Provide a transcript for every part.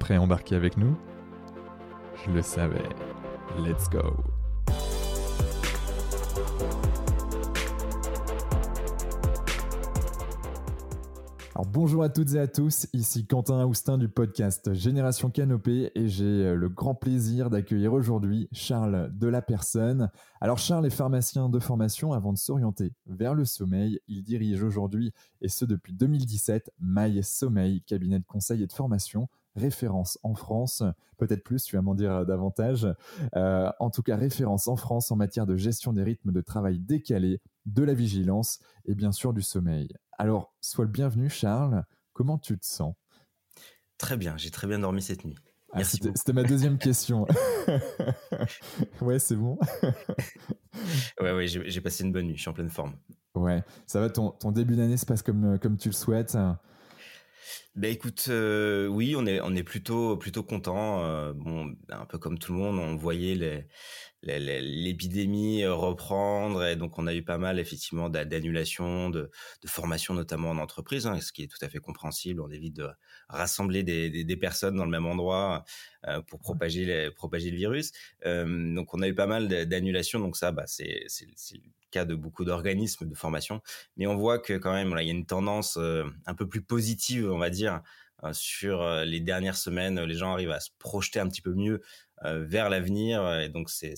prêt à embarquer avec nous? Je le savais. Let's go bonjour à toutes et à tous, ici Quentin Aoustin du podcast Génération Canopée et j'ai euh, le grand plaisir d'accueillir aujourd'hui Charles de la Personne. Alors Charles est pharmacien de formation avant de s'orienter vers le sommeil. Il dirige aujourd'hui, et ce depuis 2017, My Sommeil, cabinet de conseil et de formation référence en France, peut-être plus, tu vas m'en dire davantage, euh, en tout cas référence en France en matière de gestion des rythmes de travail décalés, de la vigilance et bien sûr du sommeil. Alors, sois le bienvenu, Charles. Comment tu te sens? Très bien, j'ai très bien dormi cette nuit. Ah, Merci. C'était ma deuxième question. ouais, c'est bon. ouais, ouais, j'ai passé une bonne nuit. Je suis en pleine forme. Ouais, ça va. Ton, ton début d'année se passe comme, comme tu le souhaites. Ben écoute, euh, oui, on est on est plutôt plutôt content. Euh, bon, un peu comme tout le monde, on voyait les l'épidémie euh, reprendre et donc on a eu pas mal effectivement d'annulations, de, de formations notamment en entreprise, hein, ce qui est tout à fait compréhensible. On évite de rassembler des, des, des personnes dans le même endroit euh, pour propager, propager le virus. Donc on a eu pas mal d'annulations, donc ça, bah, c'est le cas de beaucoup d'organismes de formation, mais on voit que quand même, il y a une tendance un peu plus positive, on va dire, euh, sur les dernières semaines. Les gens arrivent à se projeter un petit peu mieux euh, vers l'avenir. Et donc, c'est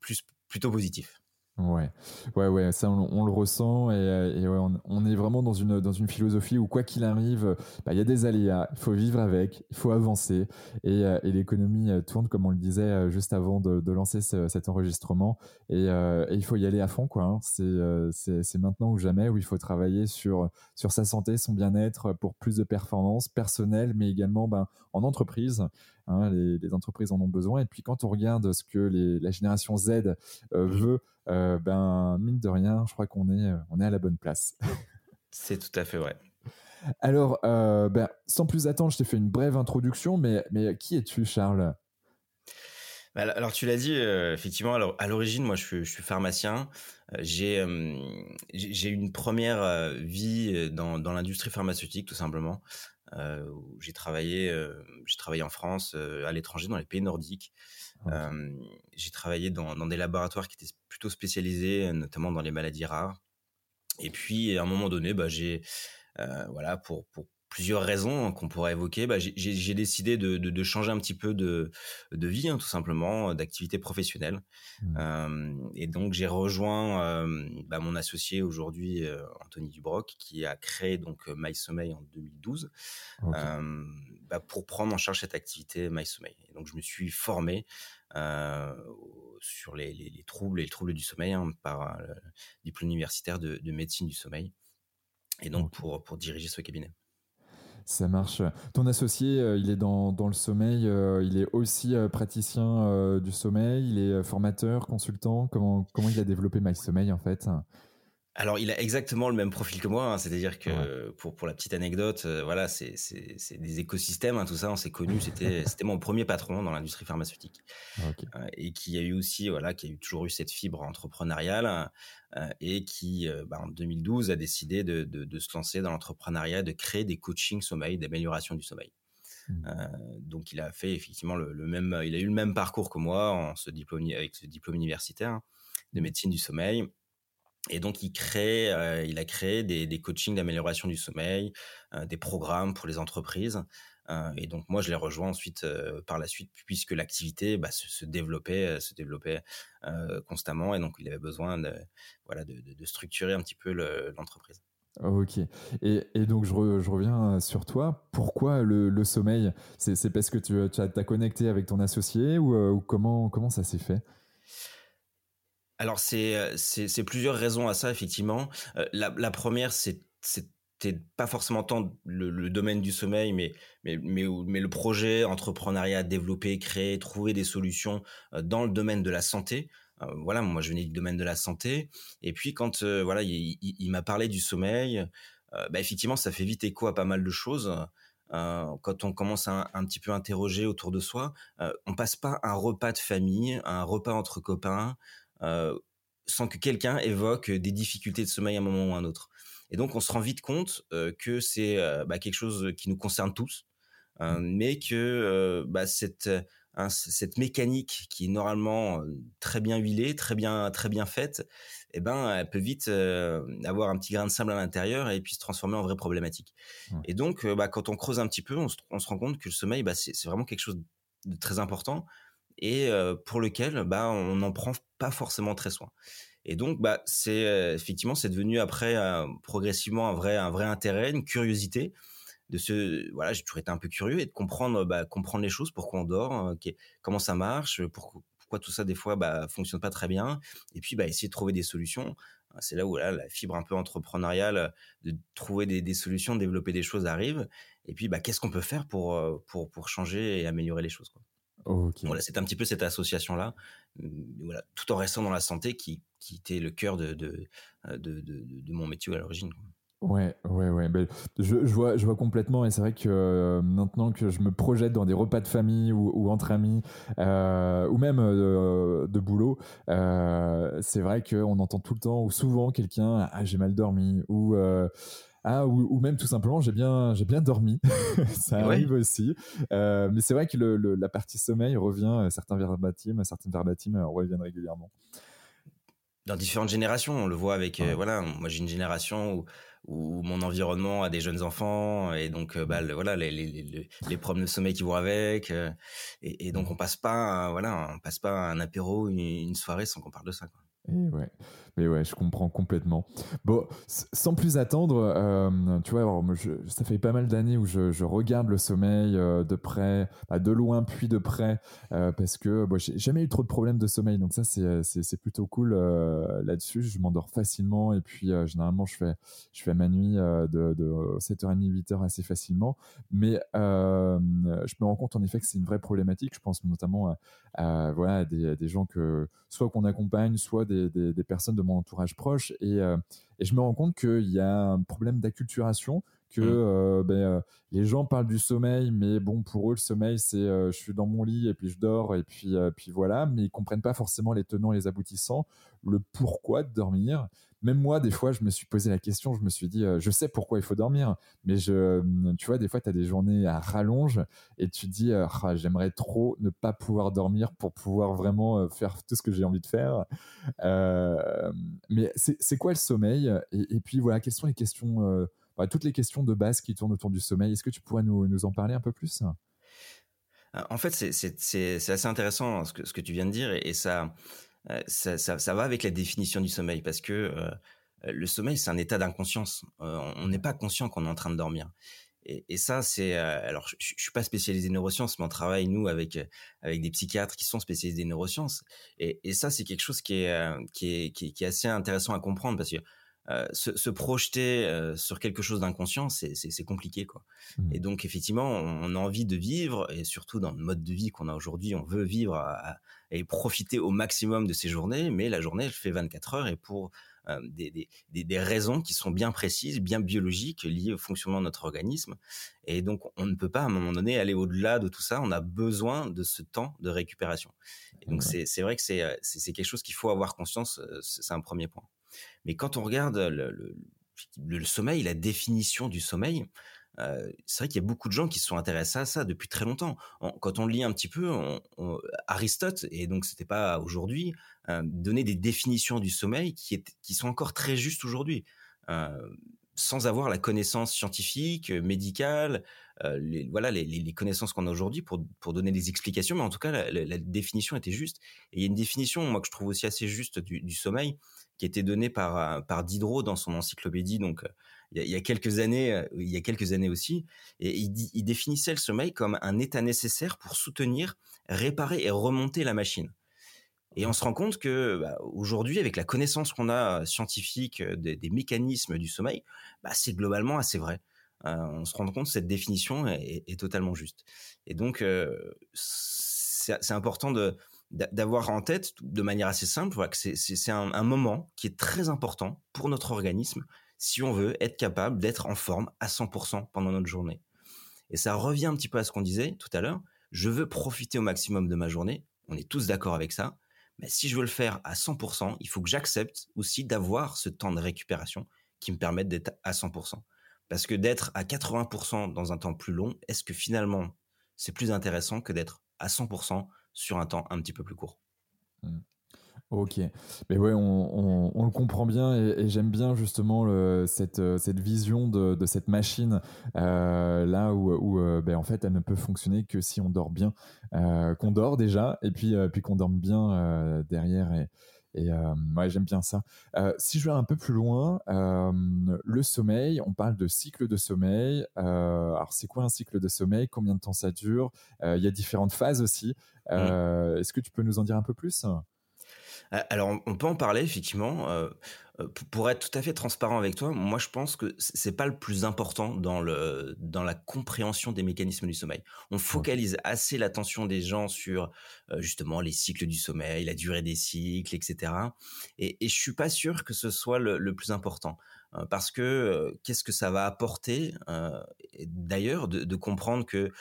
plus plutôt positif. Ouais, ouais, ouais, ça on, le ressent et, euh, on, est vraiment dans une, dans une philosophie où quoi qu'il arrive, bah, il y a des aléas, il faut vivre avec, il faut avancer et, euh, l'économie tourne comme on le disait juste avant de, lancer cet enregistrement et, il faut y aller à fond quoi. Hein. C'est maintenant ou jamais où il faut travailler sur, sur sa santé, son bien-être pour plus de performance personnelle mais également ben, en entreprise. Hein, les, entreprises en ont besoin. Et puis quand on regarde ce que la génération Z euh, veut, euh, ben mine de rien, je crois qu'on est, euh, on est à la bonne place. C'est tout à fait vrai. Alors, ben, sans plus attendre, je t'ai fait une brève introduction, mais, mais qui es-tu, Charles? Bah, alors tu l'as dit, effectivement, alors, à l'origine, moi je suis, je suis pharmacien. j'ai j'ai une première vie dans, dans l'industrie pharmaceutique, tout simplement. Euh, où j'ai travaillé, euh, j'ai travaillé en France, euh, à l'étranger, dans les pays nordiques. j'ai travaillé dans, dans, des laboratoires qui étaient plutôt spécialisés, notamment dans les maladies rares. Et puis, à un moment donné, bah, j'ai, voilà, pour, pour plusieurs raisons qu'on pourrait évoquer, bah, j'ai décidé de, de, de, changer un petit peu de, de vie, hein, tout simplement, d'activité professionnelle. Mmh. Euh, et donc j'ai rejoint euh, bah, mon associé aujourd'hui, euh, Anthony Dubroc, qui a créé donc My Sommeil en 2012 bah, pour prendre en charge cette activité My Sommeil. Et donc je me suis formé sur les, les, troubles et les troubles du sommeil hein, par le diplôme universitaire de, de, médecine du sommeil. Et donc pour, pour diriger ce cabinet. Ça marche. Ton associé, euh, il est dans, le sommeil, euh, il est aussi euh, praticien du sommeil, il est formateur, consultant. Comment, comment il a développé My Sommeil en fait? Alors, il a exactement le même profil que moi, hein. c'est-à-dire que pour pour la petite anecdote, voilà, c'est c'est des écosystèmes, hein, tout ça, on s'est connus. C'était c'était mon premier patron dans l'industrie pharmaceutique et qui a eu aussi voilà, qui a eu toujours eu cette fibre entrepreneuriale euh, et qui, euh, bah, en 2012, a décidé de, de, se lancer dans l'entrepreneuriat, de créer des coachings sommeil, d'amélioration du sommeil. Mmh. Euh, donc, il a fait effectivement le, même, il a eu le même parcours que moi en diplôme, avec ce diplôme universitaire de mmh. médecine du sommeil. Et donc, il, crée, il a créé des, coachings d'amélioration du sommeil, des programmes pour les entreprises. Euh, et donc moi, je l'ai rejoint ensuite euh, par la suite, puisque l'activité bah, se, développait, euh, se développait constamment, et donc il avait besoin de, voilà, de, structurer un petit peu l'entreprise. Ok. Et, donc, je, reviens sur toi. Pourquoi le, sommeil? C'est parce que tu, as, connecté avec ton associé ou, comment, comment ça s'est fait? Alors c'est c'est plusieurs raisons à ça effectivement. la, la première c'est c'était pas forcément tant le, domaine du sommeil, mais, mais, mais, le projet, entrepreneuriat, développer, créer, trouver des solutions dans le domaine de la santé. voilà, moi je venais du domaine de la santé. Et puis quand voilà, il, m'a parlé du sommeil, bah, effectivement, ça fait vite écho à pas mal de choses. quand on commence à un, petit peu interroger autour de soi, on passe pas un repas de famille, un repas entre copains, sans que quelqu'un évoque des difficultés de sommeil à un moment ou à un autre. Et donc, on se rend vite compte que c'est bah, quelque chose qui nous concerne tous, mmh. mais que bah, cette, hein, cette mécanique qui est normalement très bien huilée, très bien, très bien faite, eh ben, elle peut vite avoir un petit grain de sable à l'intérieur et puis se transformer en vraie problématique. Et donc, bah, quand on creuse un petit peu, on se, rend compte que le sommeil, bah, c'est vraiment quelque chose de très important et pour lequel bah, on n'en prend pas forcément très soin. Et donc, bah, c'est effectivement, c'est devenu après progressivement un vrai, un vrai intérêt, une curiosité de ce, voilà, j'ai toujours été un peu curieux et de comprendre, bah, comprendre les choses, pourquoi on dort, hein, comment ça marche, pourquoi, tout ça des fois, bah, fonctionne pas très bien, et puis, bah, essayer de trouver des solutions. C'est là où la fibre un peu entrepreneuriale, de trouver des, des solutions, développer des choses arrive. Et puis, bah, qu'est-ce qu'on peut faire pour, pour, pour changer et améliorer les choses. Voilà, c'est un petit peu cette association-là, mmh, voilà, tout en restant dans la santé qui, qui était le cœur de, de, de, de, de mon métier à l'origine. Ouais, ouais, ouais. Ben, je, je, vois, je vois complètement, et c'est vrai que euh, maintenant que je me projette dans des repas de famille ou, ou entre amis, euh, ou même euh, de boulot, c'est vrai qu'on entend tout le temps ou souvent quelqu'un ah j'ai mal dormi ou ah, ou, même tout simplement, j'ai bien, j'ai bien dormi. ça arrive aussi. Euh, mais c'est vrai que le, la partie sommeil revient, euh, certains verbatims, certaines verbatims euh, reviennent régulièrement. Dans différentes générations, on le voit avec, voilà, moi j'ai une génération où, où, mon environnement a des jeunes enfants et donc bah, voilà les, les, les, problèmes de sommeil qui vont avec et, donc on passe pas, voilà, on passe pas un apéro, une, une soirée sans qu'on parle de ça. Quoi. Et ouais. Mais ouais, je comprends complètement. Bon, sans plus attendre, euh, tu vois, alors, ça fait pas mal d'années où je, regarde le sommeil euh, de près, bah, de loin puis de près, euh, parce que bon, j'ai jamais eu trop de problèmes de sommeil, donc ça c'est plutôt cool là-dessus. Je m'endors facilement et puis généralement je fais je fais ma nuit de, de 7h30 8h assez facilement, mais je me rends compte en effet que c'est une vraie problématique. Je pense notamment à, voilà des, des gens que soit qu'on accompagne, soit des, des, personnes de mon entourage proche. Et, euh, et je me rends compte qu'il y a un problème d'acculturation que mmh. euh, ben, euh, les gens parlent du sommeil, mais bon, pour eux, le sommeil, c'est je suis dans mon lit et puis je dors et puis, puis voilà, mais ils comprennent pas forcément les tenants et les aboutissants, le pourquoi de dormir même moi, des fois, je me suis posé la question, je me suis dit, euh, je sais pourquoi il faut dormir, mais je, euh, tu vois, des fois, tu as des journées à rallonge et tu dis, euh, ah, j'aimerais trop ne pas pouvoir dormir pour pouvoir vraiment faire tout ce que j'ai envie de faire. mais c'est quoi le sommeil? Et, puis voilà, quelles sont les questions, bah, toutes les questions de base qui tournent autour du sommeil. Est-ce que tu pourrais nous, en parler un peu plus? En fait, c'est assez intéressant ce que, ce que tu viens de dire et ça euh, ça, ça, va avec la définition du sommeil parce que euh, le sommeil, c'est un état d'inconscience. Euh, on n'est pas conscient qu'on est en train de dormir. Et, ça, c'est alors je, je, suis pas spécialisé neurosciences, mais on travaille nous avec avec des psychiatres qui sont spécialisés neurosciences. Et, ça, c'est quelque chose qui est qui est assez intéressant à comprendre parce que euh, se, se, projeter euh, sur quelque chose d'inconscient, c'est compliqué, quoi. Mmh. Et donc, effectivement, on, a envie de vivre, et surtout dans le mode de vie qu'on a aujourd'hui, on veut vivre et profiter au maximum de ces journées, mais la journée, elle fait 24 heures, et pour euh, des, des, des, raisons qui sont bien précises, bien biologiques, liées au fonctionnement de notre organisme. Et donc, on ne peut pas, à un moment donné, aller au-delà de tout ça. On a besoin de ce temps de récupération. Et donc, c'est vrai que c'est quelque chose qu'il faut avoir conscience. C'est un premier point. Mais quand on regarde le, sommeil, la définition du sommeil, c'est vrai qu'il y a beaucoup de gens qui se sont intéressés à ça depuis très longtemps. quand on lit un petit peu, Aristote, et donc c'était pas aujourd'hui, euh, donnait des définitions du sommeil qui, sont encore très justes aujourd'hui. Sans avoir la connaissance scientifique, médicale, les, voilà les, connaissances qu'on a aujourd'hui pour, pour donner des explications, mais en tout cas la, définition était juste. Et il y a une définition, moi que je trouve aussi assez juste du, sommeil, qui était donné par euh, par Diderot dans son encyclopédie donc euh, il y, a, quelques années euh, il y a quelques années aussi. Il définissait le sommeil comme un état nécessaire pour soutenir réparer et remonter la machine Et on se rend compte que bah, aujourd'hui, avec la connaissance qu'on a scientifique des, mécanismes du sommeil, bah, c'est globalement assez vrai. on se rend compte que cette définition est, totalement juste. Et donc, c'est important d'avoir en tête de manière assez simple que c'est un, moment qui est très important pour notre organisme si on veut être capable d'être en forme à 100% pendant notre journée. Et ça revient un petit peu à ce qu'on disait tout à l'heure. Je veux profiter au maximum de ma journée. On est tous d'accord avec ça. Mais si je veux le faire à 100%, il faut que j'accepte aussi d'avoir ce temps de récupération qui me permette d'être à 100%. Parce que d'être à 80% dans un temps plus long, est-ce que finalement c'est plus intéressant que d'être à 100% sur un temps un petit peu plus court? Mmh. Ok, mais ouais, on, le comprend bien et, j'aime bien justement cette, cette vision de, cette machine euh, là où, euh, ben, en fait elle ne peut fonctionner que si on dort bien, euh, qu'on dort déjà et puis, puis qu'on dorme bien derrière et, et ouais, j'aime bien ça. si je vais un peu plus loin, le sommeil, on parle de cycle de sommeil. alors, c'est quoi un cycle de sommeil? Combien de temps ça dure? Il y a différentes phases aussi. Mmh. Est-ce que tu peux nous en dire un peu plus? Alors, on peut en parler effectivement. Euh, euh, pour être tout à fait transparent avec toi, moi je pense que c'est pas le plus important dans le dans la compréhension des mécanismes du sommeil. On focalise assez l'attention des gens sur euh, justement les cycles du sommeil, la durée des cycles, etc. Et, et je suis pas sûr que ce soit le, plus important parce que qu'est-ce que ça va apporter D'ailleurs, de, de, comprendre que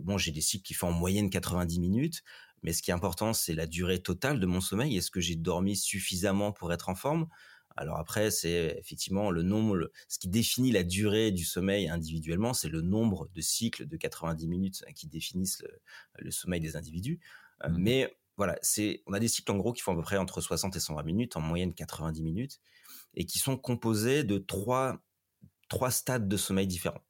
bon, j'ai des cycles qui font en moyenne 90 minutes. Mais ce qui est important, c'est la durée totale de mon sommeil. Est-ce que j'ai dormi suffisamment pour être en forme? Alors après, c'est effectivement le nombre, ce qui définit la durée du sommeil individuellement, c'est le nombre de cycles de 90 minutes qui définissent le, sommeil des individus. Mmh mais voilà, c'est, on a des cycles en gros qui font à peu près entre 60 et 120 minutes, en moyenne 90 minutes, et qui sont composés de trois, trois stades de sommeil différents.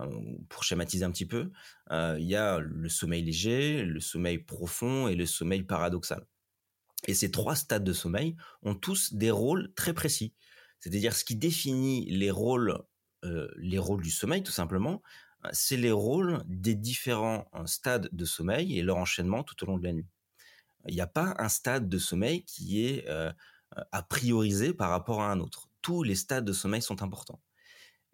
Euh, pour schématiser un petit peu, euh, il y a le sommeil léger, le sommeil profond et le sommeil paradoxal. Et ces trois stades de sommeil ont tous des rôles très précis. C'est-à-dire ce qui définit les rôles, euh, les rôles du sommeil, tout simplement, c'est les rôles des différents stades de sommeil et leur enchaînement tout au long de la nuit. Il n'y a pas un stade de sommeil qui est à prioriser par rapport à un autre. Tous les stades de sommeil sont importants.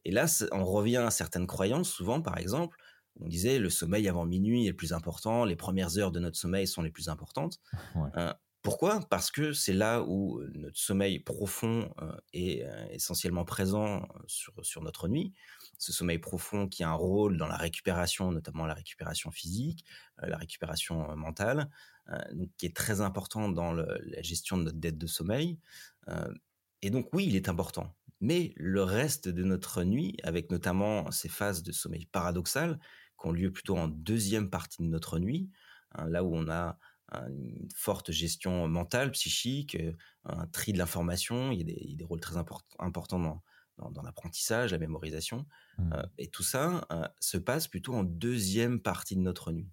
Et là, on revient à certaines croyances, souvent par exemple, on disait le sommeil avant minuit est le plus important, les premières heures de notre sommeil sont les plus importantes. Euh, pourquoi? Parce que c'est là où euh, notre sommeil profond euh, est essentiellement présent sur, sur notre nuit. Ce sommeil profond qui a un rôle dans la récupération, notamment la récupération physique, la récupération mentale, donc qui est très important dans la gestion de notre dette de sommeil. et donc oui, il est important mais le reste de notre nuit, avec notamment ces phases de sommeil paradoxal qui ont lieu plutôt en deuxième partie de notre nuit, hein, là où on a une forte gestion mentale, psychique, euh, un tri de l'information, il, y a des rôles très importants dans, l'apprentissage, la mémorisation, mmh. euh, et tout ça euh, se passe plutôt en deuxième partie de notre nuit.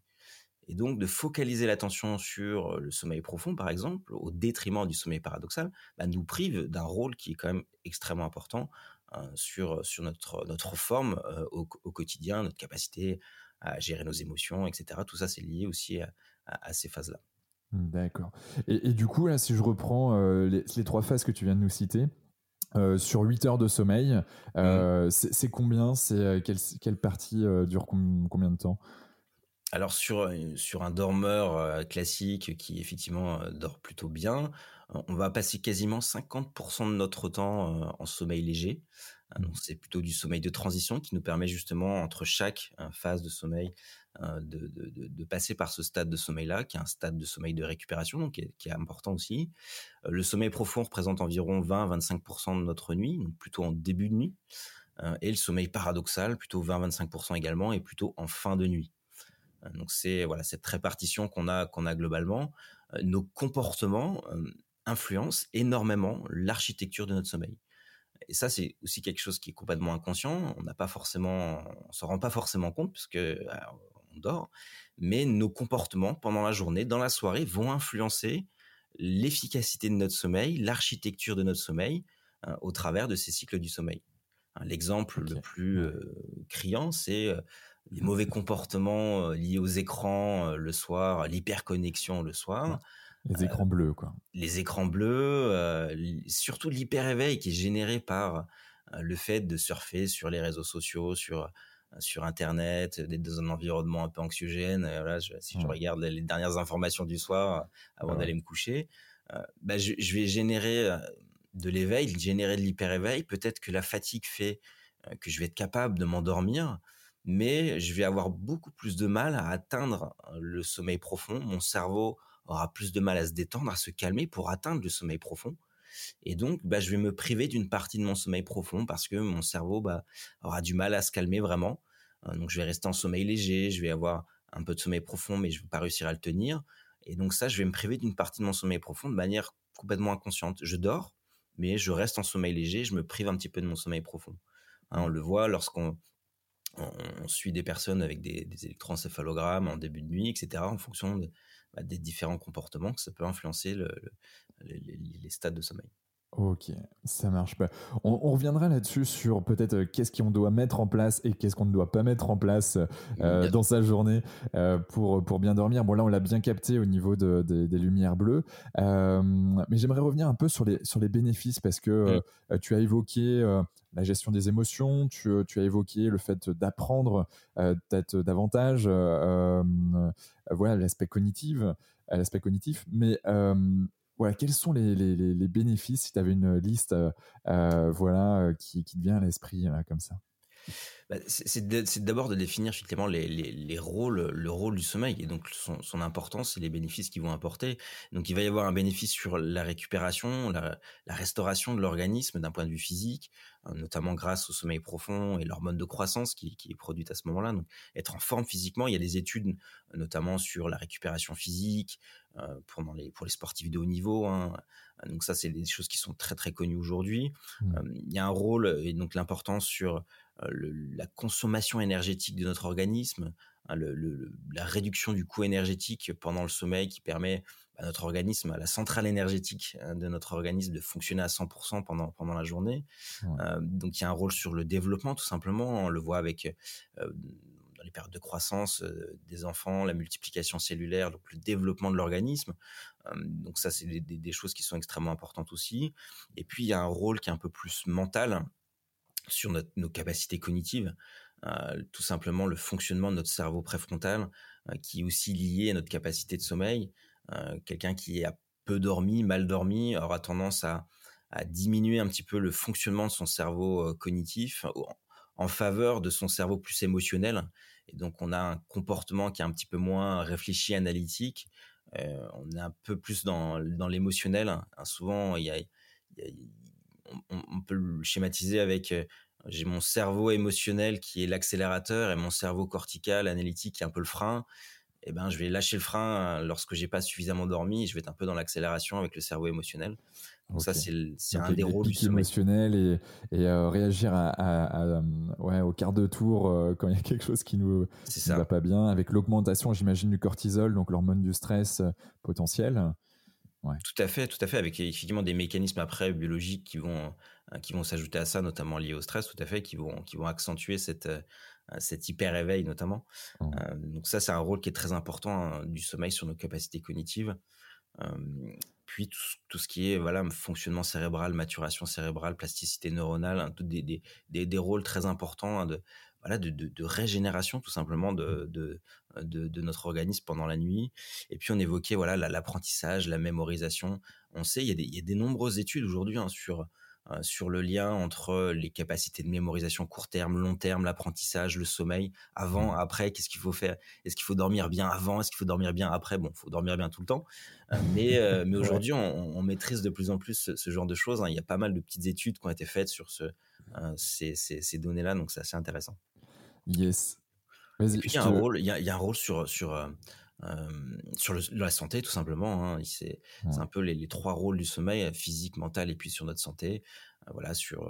Et donc de focaliser l'attention sur le sommeil profond, par exemple, au détriment du sommeil paradoxal, bah, nous prive d'un rôle qui est quand même extrêmement important hein, sur, sur notre, notre forme au, quotidien, notre capacité à gérer nos émotions, etc. Tout ça, c'est lié aussi à, ces phases-là. D'accord. Et, du coup, là, si je reprends les, trois phases que tu viens de nous citer, sur 8 heures de sommeil, mmh. c'est combien? C'est quelle, quelle, partie dure combien de temps? Alors sur, sur un dormeur classique qui effectivement dort plutôt bien, on va passer quasiment 50% de notre temps en sommeil léger. Hein, donc mmh. c'est plutôt du sommeil de transition qui nous permet justement entre chaque phase de sommeil de, passer par ce stade de sommeil-là, qui est un stade de sommeil de récupération, donc qui est, important aussi. Le sommeil profond représente environ 20-25% de notre nuit, donc plutôt en début de nuit. Et le sommeil paradoxal, plutôt 20-25% également, et plutôt en fin de nuit. Euh, donc c'est voilà cette répartition qu'on a qu'on a globalement. Euh, nos comportements euh, influencent énormément l'architecture de notre sommeil. Et ça, c'est aussi quelque chose qui est complètement inconscient. On n'a pas forcément, on s'en rend pas forcément compte puisque on dort. Mais nos comportements pendant la journée, dans la soirée, vont influencer l'efficacité de notre sommeil, l'architecture de notre sommeil, au travers de ces cycles du sommeil. L'exemple le plus criant, c'est les mauvais comportements euh, liés aux écrans euh, le soir, l'hyperconnexion le soir, Les écrans bleus, quoi. Les écrans bleus, surtout l'hyper-éveil qui est généré par le fait de surfer sur les réseaux sociaux, sur sur Internet, d'être dans un environnement un peu anxiogène. Voilà, si je regarde les, dernières informations du soir avant d'aller me coucher, bah, je, je, vais générer de l'éveil, générer de l'hyper-éveil. Peut-être que la fatigue fait que je vais être capable de m'endormir, mais je vais avoir beaucoup plus de mal à atteindre le sommeil profond. Mon cerveau aura plus de mal à se détendre, à se calmer pour atteindre le sommeil profond. Et donc, bah, je vais me priver d'une partie de mon sommeil profond parce que mon cerveau bah, aura du mal à se calmer vraiment. Hein, donc, je vais rester en sommeil léger, je vais avoir un peu de sommeil profond, mais je ne vais pas réussir à le tenir. Et donc ça, je vais me priver d'une partie de mon sommeil profond de manière complètement inconsciente. Je dors, mais je reste en sommeil léger, je me prive un petit peu de mon sommeil profond. Hein, on le voit lorsqu'on on, suit des personnes avec des, électroencéphalogrammes en début de nuit, etc., en fonction bah, des différents comportements que ça peut influencer les stades de sommeil. Ok, ça marche pas. On, reviendra là-dessus sur peut-être euh, qu'est-ce qu'on doit mettre en place et qu'est-ce qu'on ne doit pas mettre en place euh, dans sa journée euh, pour, pour bien dormir. Bon là, on l'a bien capté au niveau des lumières bleues, mais j'aimerais revenir un peu sur les, sur les bénéfices parce que mm. tu as évoqué la gestion des émotions, tu, tu as évoqué le fait d'apprendre peut-être davantage, voilà l'aspect cognitif, l'aspect cognitif, mais voilà, quels sont les, bénéfices si tu avais une liste euh, euh, voilà, euh, qui, te vient à l'esprit comme ça? Bah, c'est d'abord de définir effectivement les, les, les, rôles, le rôle du sommeil et donc son, importance et les bénéfices qu'il vont apporter. Donc il va y avoir un bénéfice sur la récupération, la, restauration de l'organisme d'un point de vue physique, euh, notamment grâce au sommeil profond et l'hormone de croissance qui, qui est produite à ce moment-là. Donc être en forme physiquement, il y a des études notamment sur la récupération physique euh, pour, les, pour les sportifs de haut niveau. Hein. Donc ça, c'est des choses qui sont très très connues aujourd'hui. Mmh. Euh, il y a un rôle et donc l'importance sur euh, la consommation énergétique de notre organisme, hein, la réduction du coût énergétique pendant le sommeil qui permet à notre organisme, à la centrale énergétique hein, de notre organisme de fonctionner à 100% pendant, pendant la journée. Euh, donc il y a un rôle sur le développement tout simplement, on le voit avec euh, dans les périodes de croissance des enfants, la multiplication cellulaire, le développement de l'organisme. donc ça, c'est des, choses qui sont extrêmement importantes aussi. Et puis, il y a un rôle qui est un peu plus mental, sur nos capacités cognitives, euh, tout simplement le fonctionnement de notre cerveau préfrontal, euh, qui est aussi lié à notre capacité de sommeil. Euh, quelqu'un qui a peu dormi, mal dormi, aura tendance à, diminuer un petit peu le fonctionnement de son cerveau cognitif en, faveur de son cerveau plus émotionnel. Et donc on a un comportement qui est un petit peu moins réfléchi, analytique. on est un peu plus dans, l'émotionnel. souvent, il y a on, peut le schématiser avec euh, j'ai mon cerveau émotionnel qui est l'accélérateur et mon cerveau cortical analytique qui est un peu le frein. Eh ben, je vais lâcher le frein euh, lorsque j'ai pas suffisamment dormi. Je vais être un peu dans l'accélération avec le cerveau émotionnel. Donc ça, c'est un des rôles du émotionnel et, et euh, réagir à, ouais, au quart de tour quand il y a quelque chose qui nous, ne va pas bien, avec l'augmentation, j'imagine, du cortisol, donc l'hormone du stress potentiel. Tout à fait, tout à fait, avec effectivement des mécanismes après biologiques qui vont euh, qui vont s'ajouter à ça, notamment liés au stress, tout à fait, qui vont qui vont accentuer cette euh, cet hyper éveil notamment. Mmh. Euh, donc ça, c'est un rôle qui est très important hein, du sommeil sur nos capacités cognitives. puis tout, ce qui est voilà fonctionnement cérébral, maturation cérébrale, plasticité neuronale, hein, des, des, des, des, rôles très importants hein, de voilà, de, de, de, régénération tout simplement de, de, de, notre organisme pendant la nuit. Et puis on évoquait voilà l'apprentissage, la, mémorisation. On sait, il y a des, il y a des nombreuses études aujourd'hui hein, sur euh, sur le lien entre les capacités de mémorisation court terme, long terme, l'apprentissage, le sommeil, avant, mmh. après, qu'est-ce qu'il faut faire? Est-ce qu'il faut dormir bien avant? Est-ce qu'il faut dormir bien après? Bon, il faut dormir bien tout le temps. Euh, mais euh, mais aujourd'hui, on, on, maîtrise de plus en plus ce, genre de choses. Hein. Il y a pas mal de petites études qui ont été faites sur ce, ces, ces, ces données-là, donc c'est assez intéressant. Yes. il y, a un rôle, il, y a, un rôle sur, sur, euh, euh, sur la santé, tout simplement. Hein. C'est un peu les, trois rôles du sommeil, euh, physique, mental et puis sur notre santé. voilà, sur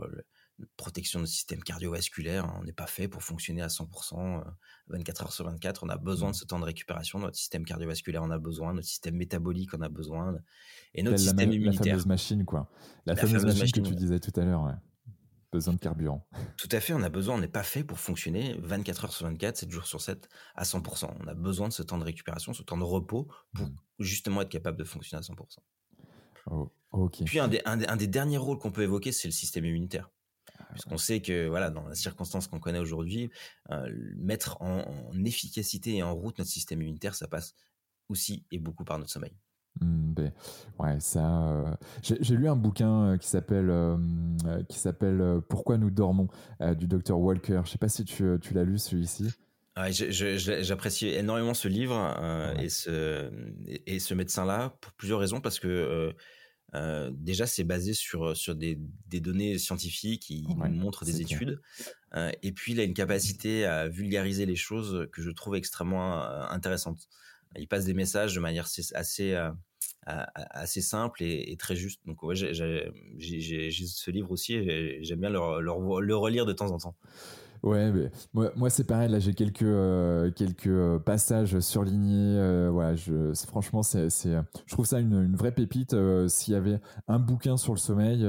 la protection de notre système cardiovasculaire. Hein. On n'est pas fait pour fonctionner à 100%, 24 heures sur 24. On a besoin de ce temps de récupération. Notre système cardiovasculaire en a besoin, notre système métabolique en a besoin, et notre système immunitaire. La fameuse machine, quoi. La, fameuse, machine, que tu disais tout à l'heure. Besoin de carburant. Tout à fait, on a besoin, on n'est pas fait pour fonctionner 24 heures sur 24, 7 jours sur 7 à 100%. On a besoin de ce temps de récupération, ce temps de repos pour mmh. justement être capable de fonctionner à 100%. Oh, Puis un des, un des, derniers rôles qu'on peut évoquer, c'est le système immunitaire. Ah, Puisqu'on sait que voilà, dans la circonstance qu'on connaît aujourd'hui, euh, mettre en, efficacité et en route notre système immunitaire, ça passe aussi et beaucoup par notre sommeil. Mmh, ben, ouais, ça. Euh, j'ai lu un bouquin euh, qui s'appelle qui s'appelle Pourquoi nous dormons du docteur Walker. Je sais pas si tu, tu l'as lu celui-ci. J'apprécie énormément ce livre et ce et, ce médecin-là pour plusieurs raisons parce que euh, déjà, c'est basé sur sur des, des données scientifiques, qui nous montrent des études, euh, et puis il a une capacité à vulgariser les choses que je trouve extrêmement euh, intéressante. Il passe des messages de manière assez assez simple et, très juste. Donc ouais, j'ai ce livre aussi, j'aime bien le, le relire de temps en temps. Ouais, mais moi, c'est pareil. Là, j'ai quelques euh, quelques euh, passages surlignés. Euh, je, franchement, c'est, c'est, je trouve ça une, une vraie pépite. s'il y avait un bouquin sur le sommeil,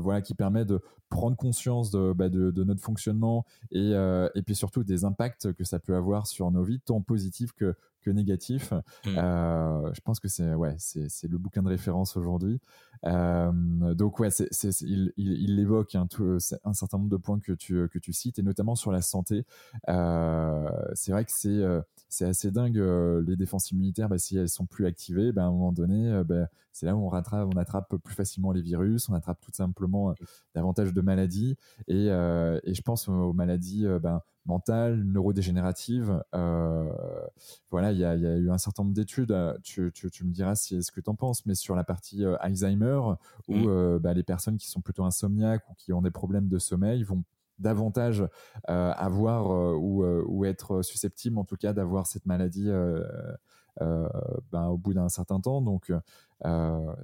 voilà, qui permet de prendre conscience de, bah, de, de, notre fonctionnement et, et puis surtout des impacts que ça peut avoir sur nos vies, tant positifs que négatif. Mmh. Euh, je pense que c'est ouais, c'est le bouquin de référence aujourd'hui. Euh, donc ouais, c'est il, il, évoque un, tout, un certain nombre de points que tu que tu cites et notamment sur la santé. Euh, c'est vrai que c'est c'est assez dingue les défenses immunitaires. Bah, si elles sont plus activées, bah, à un moment donné, bah, c'est là où on rattrape, on attrape plus facilement les virus, on attrape tout simplement davantage de maladies et, et je pense aux maladies ben, mentale, neurodégénérative. Euh, voilà, il y a, eu un certain nombre d'études. Euh, tu, me diras si ce que tu en penses, mais sur la partie euh, Alzheimer, où mmh. bah, les personnes qui sont plutôt insomniaques ou qui ont des problèmes de sommeil vont davantage avoir ou, être susceptibles, en tout cas, d'avoir cette maladie. Ben, au bout d'un certain temps. Donc,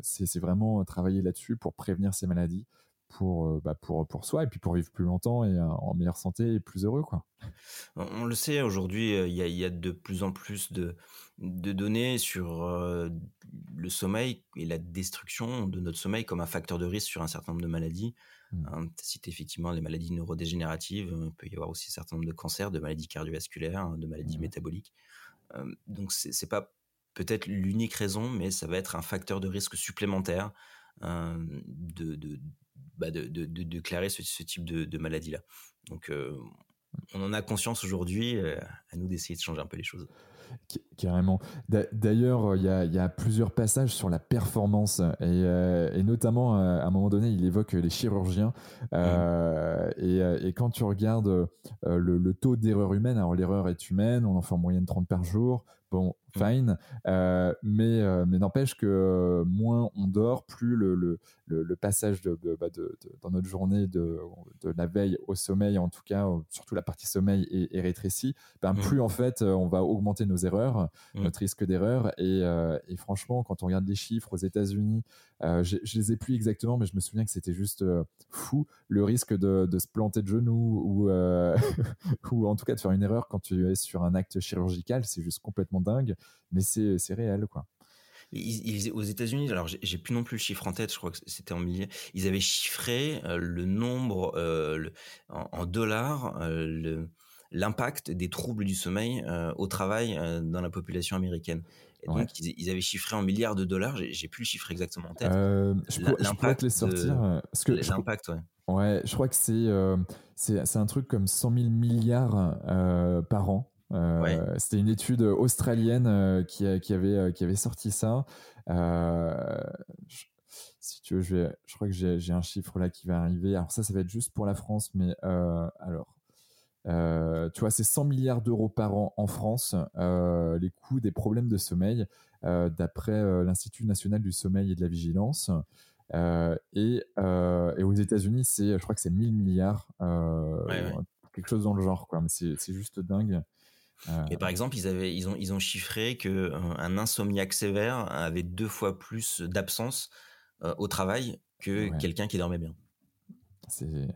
c'est vraiment travailler là-dessus pour prévenir ces maladies pour, euh, bah pour, pour soi et puis pour vivre plus longtemps et euh, en meilleure santé et plus heureux. Quoi. On le sait, aujourd'hui, euh, il y a, de plus en plus de données sur le sommeil et la destruction de notre sommeil comme un facteur de risque sur un certain nombre de maladies. Mmh. Hein, tu effectivement les maladies neurodégénératives, il peut y avoir aussi un certain nombre de cancers, de maladies cardiovasculaires, de maladies mmh. métaboliques. donc c'est pas peut-être l'unique raison, mais ça va être un facteur de risque supplémentaire de, de, bah, de, de, de, déclarer ce, ce type de, de maladie-là. Donc, euh, on en a conscience aujourd'hui, euh, à nous d'essayer de changer un peu les choses. Carrément. D'ailleurs, il y a, y a, plusieurs passages sur la performance et, euh, et, notamment à un moment donné, il évoque les chirurgiens. Euh, et, et, quand tu regardes le, le, taux d'erreur humaine, alors l'erreur est humaine, on en fait en moyenne 30 par jour. Bon. Fine. Euh, mais euh, mais n'empêche que euh, moins on dort, plus le, le, le, passage de, bah, de, de, dans notre journée de, de la veille au sommeil, en tout cas, surtout la partie sommeil est, est rétrécie, ben, mmh. plus en fait on va augmenter nos erreurs, mmh. notre risque d'erreur. Et, et, franchement, quand on regarde les chiffres aux États-Unis, je, je les ai plus exactement, mais je me souviens que c'était juste fou le risque de, de, se planter de genoux ou, ou en tout cas de faire une erreur quand tu es sur un acte chirurgical, c'est juste complètement dingue mais c'est réel, quoi. aux États-Unis, alors j'ai plus non plus le chiffre en tête, je crois que c'était en milliers. Ils avaient chiffré euh, le nombre euh, en, dollars, euh, l'impact des troubles du sommeil au travail dans la population américaine. Et donc ils, avaient chiffré en milliards de dollars. J'ai plus le chiffre exactement en tête. l'impact les sortir. L'impact, ouais. Ouais, je crois que c'est c'est un truc comme 100 000 milliards par an. Euh, c'était une étude australienne euh, qui, qui, avait, euh, qui avait sorti ça. si tu veux, je, je crois que j'ai un chiffre là qui va arriver. Alors ça, ça va être juste pour la France, mais alors, tu vois, c'est 100 milliards d'euros par an en France, les coûts des problèmes de sommeil, d'après l'Institut national du sommeil et de la vigilance. Et, et, aux États-Unis, c'est, je crois que c'est 1000 milliards, quelque chose dans le genre, quoi. Mais c'est juste dingue. Et par exemple, ils avaient, ils ont, ils ont chiffré que euh, un insomniaque sévère avait deux fois plus d'absence euh, au travail que quelqu'un qui dormait bien. C'est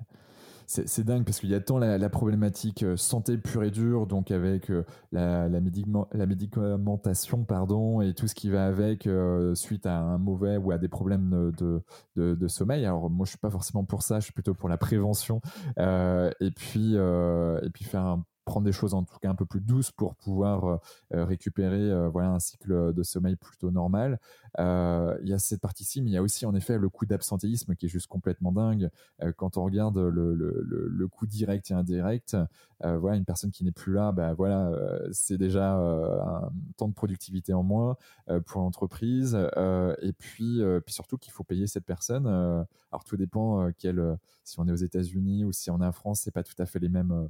c'est dingue parce qu'il y a tant la, problématique santé pure et dure, donc avec la, la, médicamentation, pardon, et tout ce qui va avec suite à un mauvais ou à des problèmes de, de, de, sommeil. Alors moi, je suis pas forcément pour ça, je suis plutôt pour la prévention. et puis et puis faire un prendre des choses en tout cas un peu plus douces pour pouvoir euh, euh, récupérer euh, voilà un cycle de sommeil plutôt normal. il y a cette partie-ci, mais il y a aussi en effet le coût d'absentéisme qui est juste complètement dingue. quand on regarde le, le, le, coût direct et indirect, voilà une personne qui n'est plus là, bah voilà c'est déjà un temps de productivité en moins pour l'entreprise. et puis puis surtout qu'il faut payer cette personne. alors tout dépend si on est aux États-Unis ou si on est en France, c'est pas tout à fait les mêmes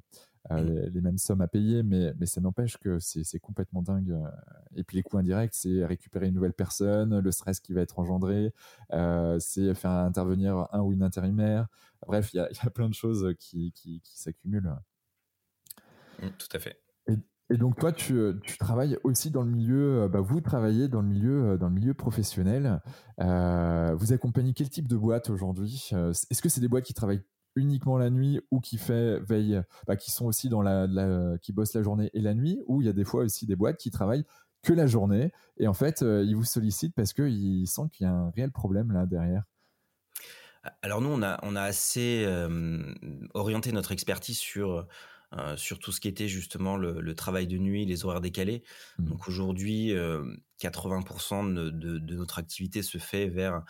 euh, les, mêmes sommes à payer, mais, mais ça n'empêche que c'est complètement dingue. Euh. Et puis les coûts indirects, c'est récupérer une nouvelle personne, le stress qui va être engendré, euh, c'est faire intervenir un ou une intérimaire. Bref, il y a, y a, plein de choses qui, qui, qui s'accumulent. Mmh, tout à fait. Et, donc toi, tu, tu, travailles aussi dans le milieu, bah, vous travaillez dans le milieu, dans le milieu professionnel. vous accompagnez quel type de boîte aujourd'hui Est-ce que c'est des boîtes qui travaillent uniquement la nuit ou qui fait veille, bah, qui sont aussi dans la, qui bossent la journée et la nuit, ou il y a des fois aussi des boîtes qui travaillent que la journée et en fait euh, ils vous sollicitent parce qu'ils sentent qu'il y a un réel problème là derrière. Alors nous on a on a assez euh, orienté notre expertise sur euh, sur tout ce qui était justement le, travail de nuit, les horaires décalés. Mmh. Donc aujourd'hui, 80% de, de, notre activité se fait vers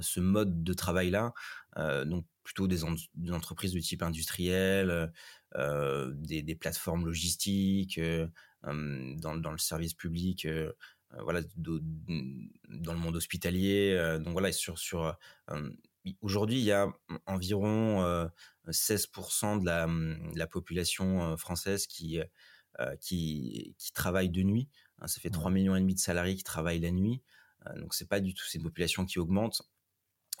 ce mode de travail-là. donc plutôt des, entreprises de type industriel, euh, des, des, plateformes logistiques, euh, dans, dans, le service public, euh, voilà, dans le monde hospitalier. donc voilà, sur, sur aujourd'hui, il y a environ 16% de la, la, population française qui, qui, qui travaille de nuit. Hein, ça fait 3 millions et demi de salariés qui travaillent la nuit. donc c'est pas du tout, c'est une population qui augmente.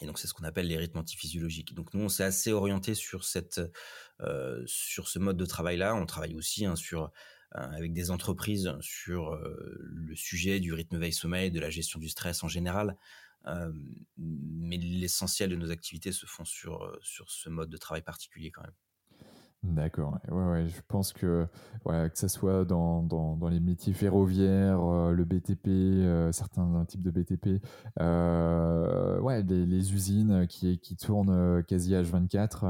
Donc c'est ce qu'on appelle les rythmes antiphysiologiques. Donc nous on s'est assez orienté sur cette euh, sur ce mode de travail là. On travaille aussi hein, euh, avec des entreprises sur euh, le sujet du rythme veille sommeil, de la gestion du stress en général. mais l'essentiel de nos activités se font sur sur ce mode de travail particulier quand même. D'accord. Ouais, ouais, je pense que ouais, que ça soit dans, dans, dans les métiers ferroviaires, euh, le BTP, euh, certains types de BTP, euh, ouais, les, les, usines qui, qui tournent quasi H24,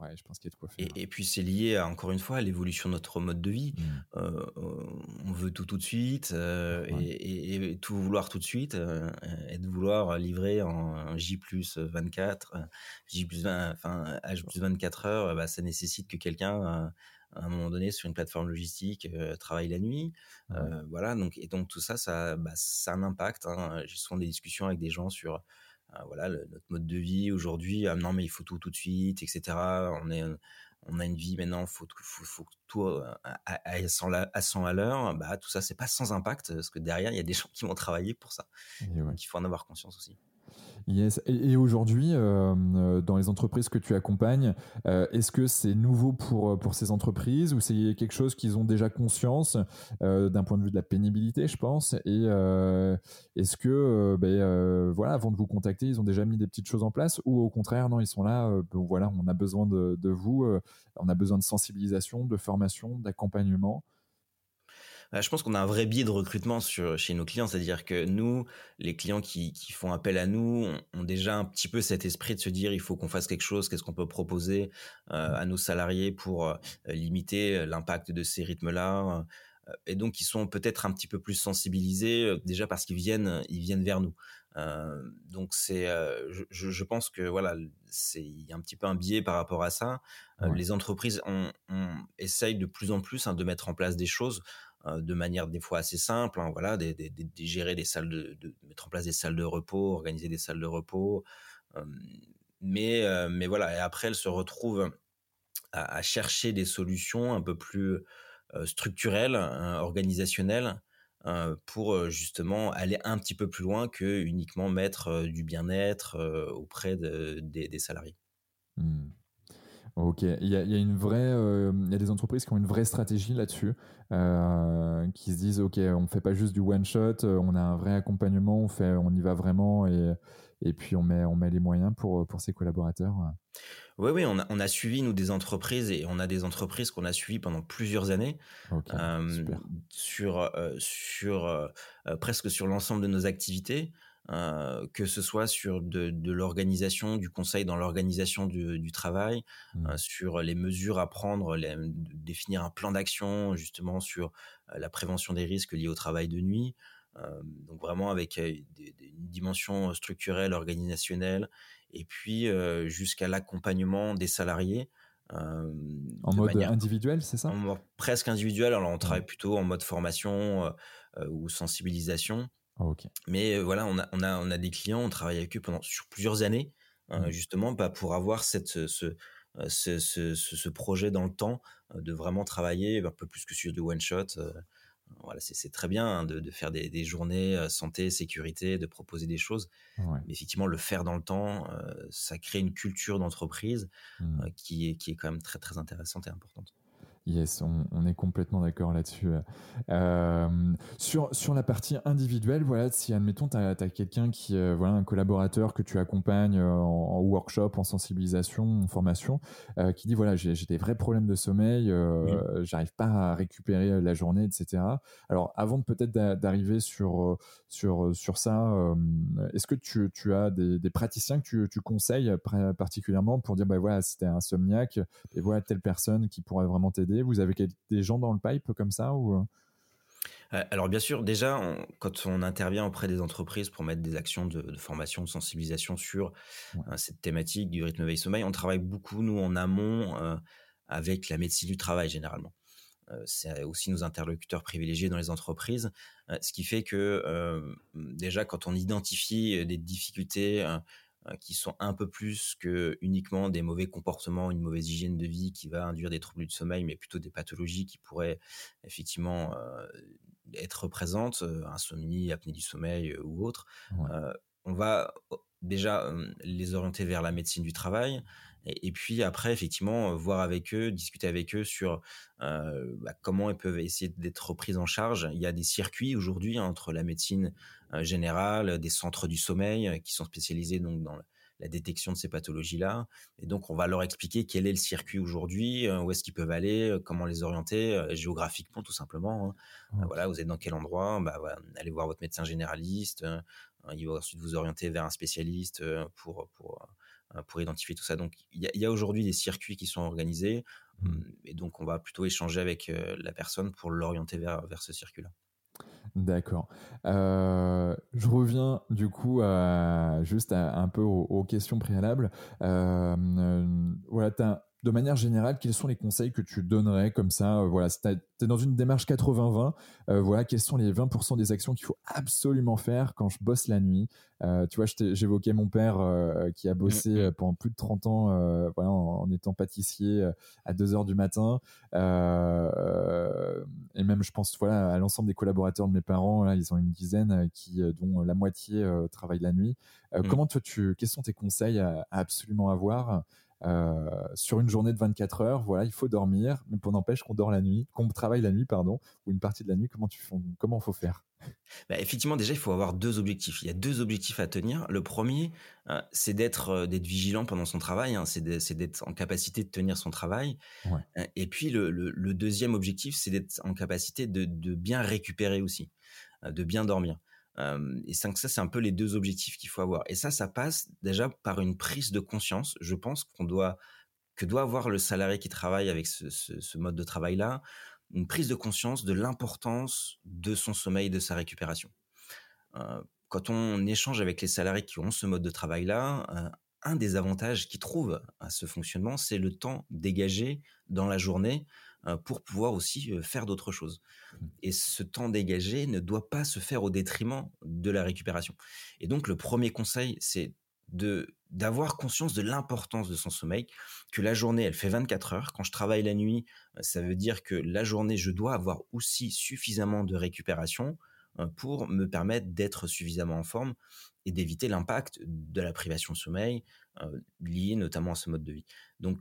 ouais, je pense qu'il y a de quoi faire. Et, puis c'est lié à, encore une fois à l'évolution de notre mode de vie. Mmh. Euh, on veut tout tout de suite euh, et, tout vouloir tout de suite euh, et de vouloir livrer en J plus 24, J plus 20, enfin H plus 24 heures, bah, ça nécessite que quelqu'un à un moment donné sur une plateforme logistique travaille la nuit. voilà, donc et donc tout ça, ça, bah, ça a un impact. Hein. J'ai souvent des discussions avec des gens sur euh, voilà, notre mode de vie aujourd'hui, ah non mais il faut tout tout de suite, etc. On est on a une vie maintenant, faut faut, faut tout euh, à, à, 100 à 100 à l'heure. Bah tout ça c'est pas sans impact parce que derrière il y a des gens qui vont travailler pour ça. Donc il faut en avoir conscience aussi. Yes. Et, aujourd'hui, euh, euh, dans les entreprises que tu accompagnes, euh, est-ce que c'est nouveau pour, pour ces entreprises ou c'est quelque chose qu'ils ont déjà conscience d'un point de vue de la pénibilité, je pense? Et est-ce que, ben, voilà, avant de vous contacter, ils ont déjà mis des petites choses en place ou au contraire, non, ils sont là, voilà, on a besoin de, de vous, on a besoin de sensibilisation, de formation, d'accompagnement je pense qu'on a un vrai biais de recrutement sur, chez nos clients, c'est-à-dire que nous, les clients qui, qui font appel à nous, ont, déjà un petit peu cet esprit de se dire il faut qu'on fasse quelque chose, qu'est-ce qu'on peut proposer euh, à nos salariés pour euh, limiter l'impact de ces rythmes-là. Euh, et donc, ils sont peut-être un petit peu plus sensibilisés déjà parce qu'ils viennent, ils viennent vers nous. Euh, donc c'est, je, je, pense que voilà, c'est il y a un petit peu un biais par rapport à ça. les entreprises on, on essayent de plus en plus hein, de mettre en place des choses. Euh, de manière des fois assez simple, hein, voilà, de, gérer des salles de, mettre en place des salles de repos, organiser des salles de repos, euh, mais euh, mais voilà, et après elle se retrouve à, chercher des solutions un peu plus structurelles, hein, organisationnelles, pour justement aller un petit peu plus loin que uniquement mettre du bien-être auprès des salariés. Mmh. Ok, il y a, une vraie, il y a des entreprises qui ont une vraie stratégie là-dessus, qui se disent ok, on fait pas juste du one shot, on a un vrai accompagnement, on fait, on y va vraiment et et puis on met, on met les moyens pour, pour ses collaborateurs. Oui, oui, on a, on a suivi, nous, des entreprises, et on a des entreprises qu'on a suivies pendant plusieurs années, euh, sur, euh, sur euh, presque sur l'ensemble de nos activités, que ce soit sur de, de l'organisation, du conseil dans l'organisation du, du, travail, mmh. sur les mesures à prendre, les, définir un plan d'action justement sur la prévention des risques liés au travail de nuit, euh, donc vraiment avec euh, des, une dimension structurelle, organisationnelle, et puis euh, jusqu'à l'accompagnement des salariés. en mode individuel, c'est ça? Presque individuel. Alors on travaille plutôt en mode formation ou sensibilisation. Ah, Mais voilà, on a, on, a, on a des clients, on travaille avec eux pendant sur plusieurs années, hein, mmh. justement, bah, pour avoir cette, ce, ce, ce, ce, projet dans le temps, de vraiment travailler un peu plus que sur du one shot voilà, c'est très bien hein, de, faire des, journées euh, santé, sécurité, de proposer des choses. Mais effectivement, le faire dans le temps, euh, ça crée une culture d'entreprise mmh. euh, qui, est, qui est quand même très très intéressante et importante. Yes, on, est complètement d'accord là-dessus. Euh, sur, sur la partie individuelle, voilà, si admettons, tu as, quelqu'un qui, euh, voilà, un collaborateur que tu accompagnes euh, en, workshop, en sensibilisation, en formation, qui dit voilà, j'ai des vrais problèmes de sommeil, j'arrive pas à récupérer la journée, etc. Alors, avant de peut-être d'arriver sur, sur, sur ça, est-ce que tu, tu as des, des, praticiens que tu, tu conseilles particulièrement pour dire bah, voilà, si tu es insomniaque, et voilà telle personne qui pourrait vraiment t'aider vous avez des gens dans le pipe comme ça ou euh? Euh, alors bien sûr, déjà, quand on intervient auprès des entreprises pour mettre des actions de, formation, de sensibilisation sur euh, cette thématique du rythme veille-sommeil, on travaille beaucoup, nous, en amont, avec la médecine du travail, généralement. c'est aussi nos interlocuteurs privilégiés dans les entreprises, ce qui fait que déjà, quand on identifie des difficultés qui sont un peu plus que uniquement des mauvais comportements, une mauvaise hygiène de vie qui va induire des troubles du sommeil, mais plutôt des pathologies qui pourraient effectivement euh, être présentes, euh, insomnie, apnée du sommeil ou autre. on va déjà les orienter vers la médecine du travail, et, puis après, effectivement, voir avec eux, discuter avec eux sur euh, bah, comment ils peuvent essayer d'être pris en charge. Il y a des circuits aujourd'hui hein, entre la médecine euh, générale, des centres du sommeil euh, qui sont spécialisés donc dans la détection de ces pathologies-là. Et donc, on va leur expliquer quel est le circuit aujourd'hui, où est-ce qu'ils peuvent aller, comment les orienter géographiquement, tout simplement. Hein. Voilà, vous êtes dans quel endroit bah, voilà, Allez voir votre médecin généraliste. il va ensuite vous orienter vers un spécialiste pour, pour pour identifier tout ça. Donc, il y a, aujourd'hui des circuits qui sont organisés, mmh. Hum, et donc on va plutôt échanger avec euh, la personne pour l'orienter vers, vers ce circuit-là. D'accord. Euh, je reviens du coup à, juste un peu aux, questions préalables. voilà, tu as de manière générale, quels sont les conseils que tu donnerais comme ça euh, Voilà, tu es dans une démarche 80-20. Euh, voilà, quels sont les 20% des actions qu'il faut absolument faire quand je bosse la nuit? Euh, Tu vois, j'évoquais mon père qui a bossé mm, mm. pendant plus de 30 ans voilà, en, étant pâtissier à 2 heures du matin. et même, je pense voilà, à l'ensemble des collaborateurs de mes parents. Là, ils ont une dizaine qui, dont la moitié travaillent la nuit. Mm. Comment toi, tu, quels sont tes conseils à, à absolument avoir euh, sur une journée de 24 heures, voilà, il faut dormir, mais pour n'empêche qu'on dort la nuit, qu'on travaille la nuit, pardon, ou une partie de la nuit, comment tu comment faut faire? Bah, effectivement, déjà, il faut avoir deux objectifs. Il y a deux objectifs à tenir. Le premier, euh, c'est d'être euh, d'être vigilant pendant son travail. Hein. c'est d'être en capacité de tenir son travail. et puis le, le, deuxième objectif, c'est d'être en capacité de, de, bien récupérer aussi, de bien dormir et ça, c'est un peu les deux objectifs qu'il faut avoir. Et ça, ça passe déjà par une prise de conscience. Je pense qu'on doit que doit avoir le salarié qui travaille avec ce, mode de travail là, une prise de conscience de l'importance de son sommeil, de sa récupération. quand on échange avec les salariés qui ont ce mode de travail là, un des avantages qu'ils trouvent à ce fonctionnement, c'est le temps dégagé dans la journée pour pouvoir aussi euh, faire d'autres choses. Mmh. Et ce temps dégagé ne doit pas se faire au détriment de la récupération. Et donc le premier conseil, c'est de d'avoir conscience de l'importance de son sommeil, que la journée, elle fait 24 heures. Quand je travaille la nuit, euh, ça veut dire que la journée, je dois avoir aussi suffisamment de récupération pour me permettre d'être suffisamment en forme et d'éviter l'impact de la privation de sommeil liée notamment à ce mode de vie. Donc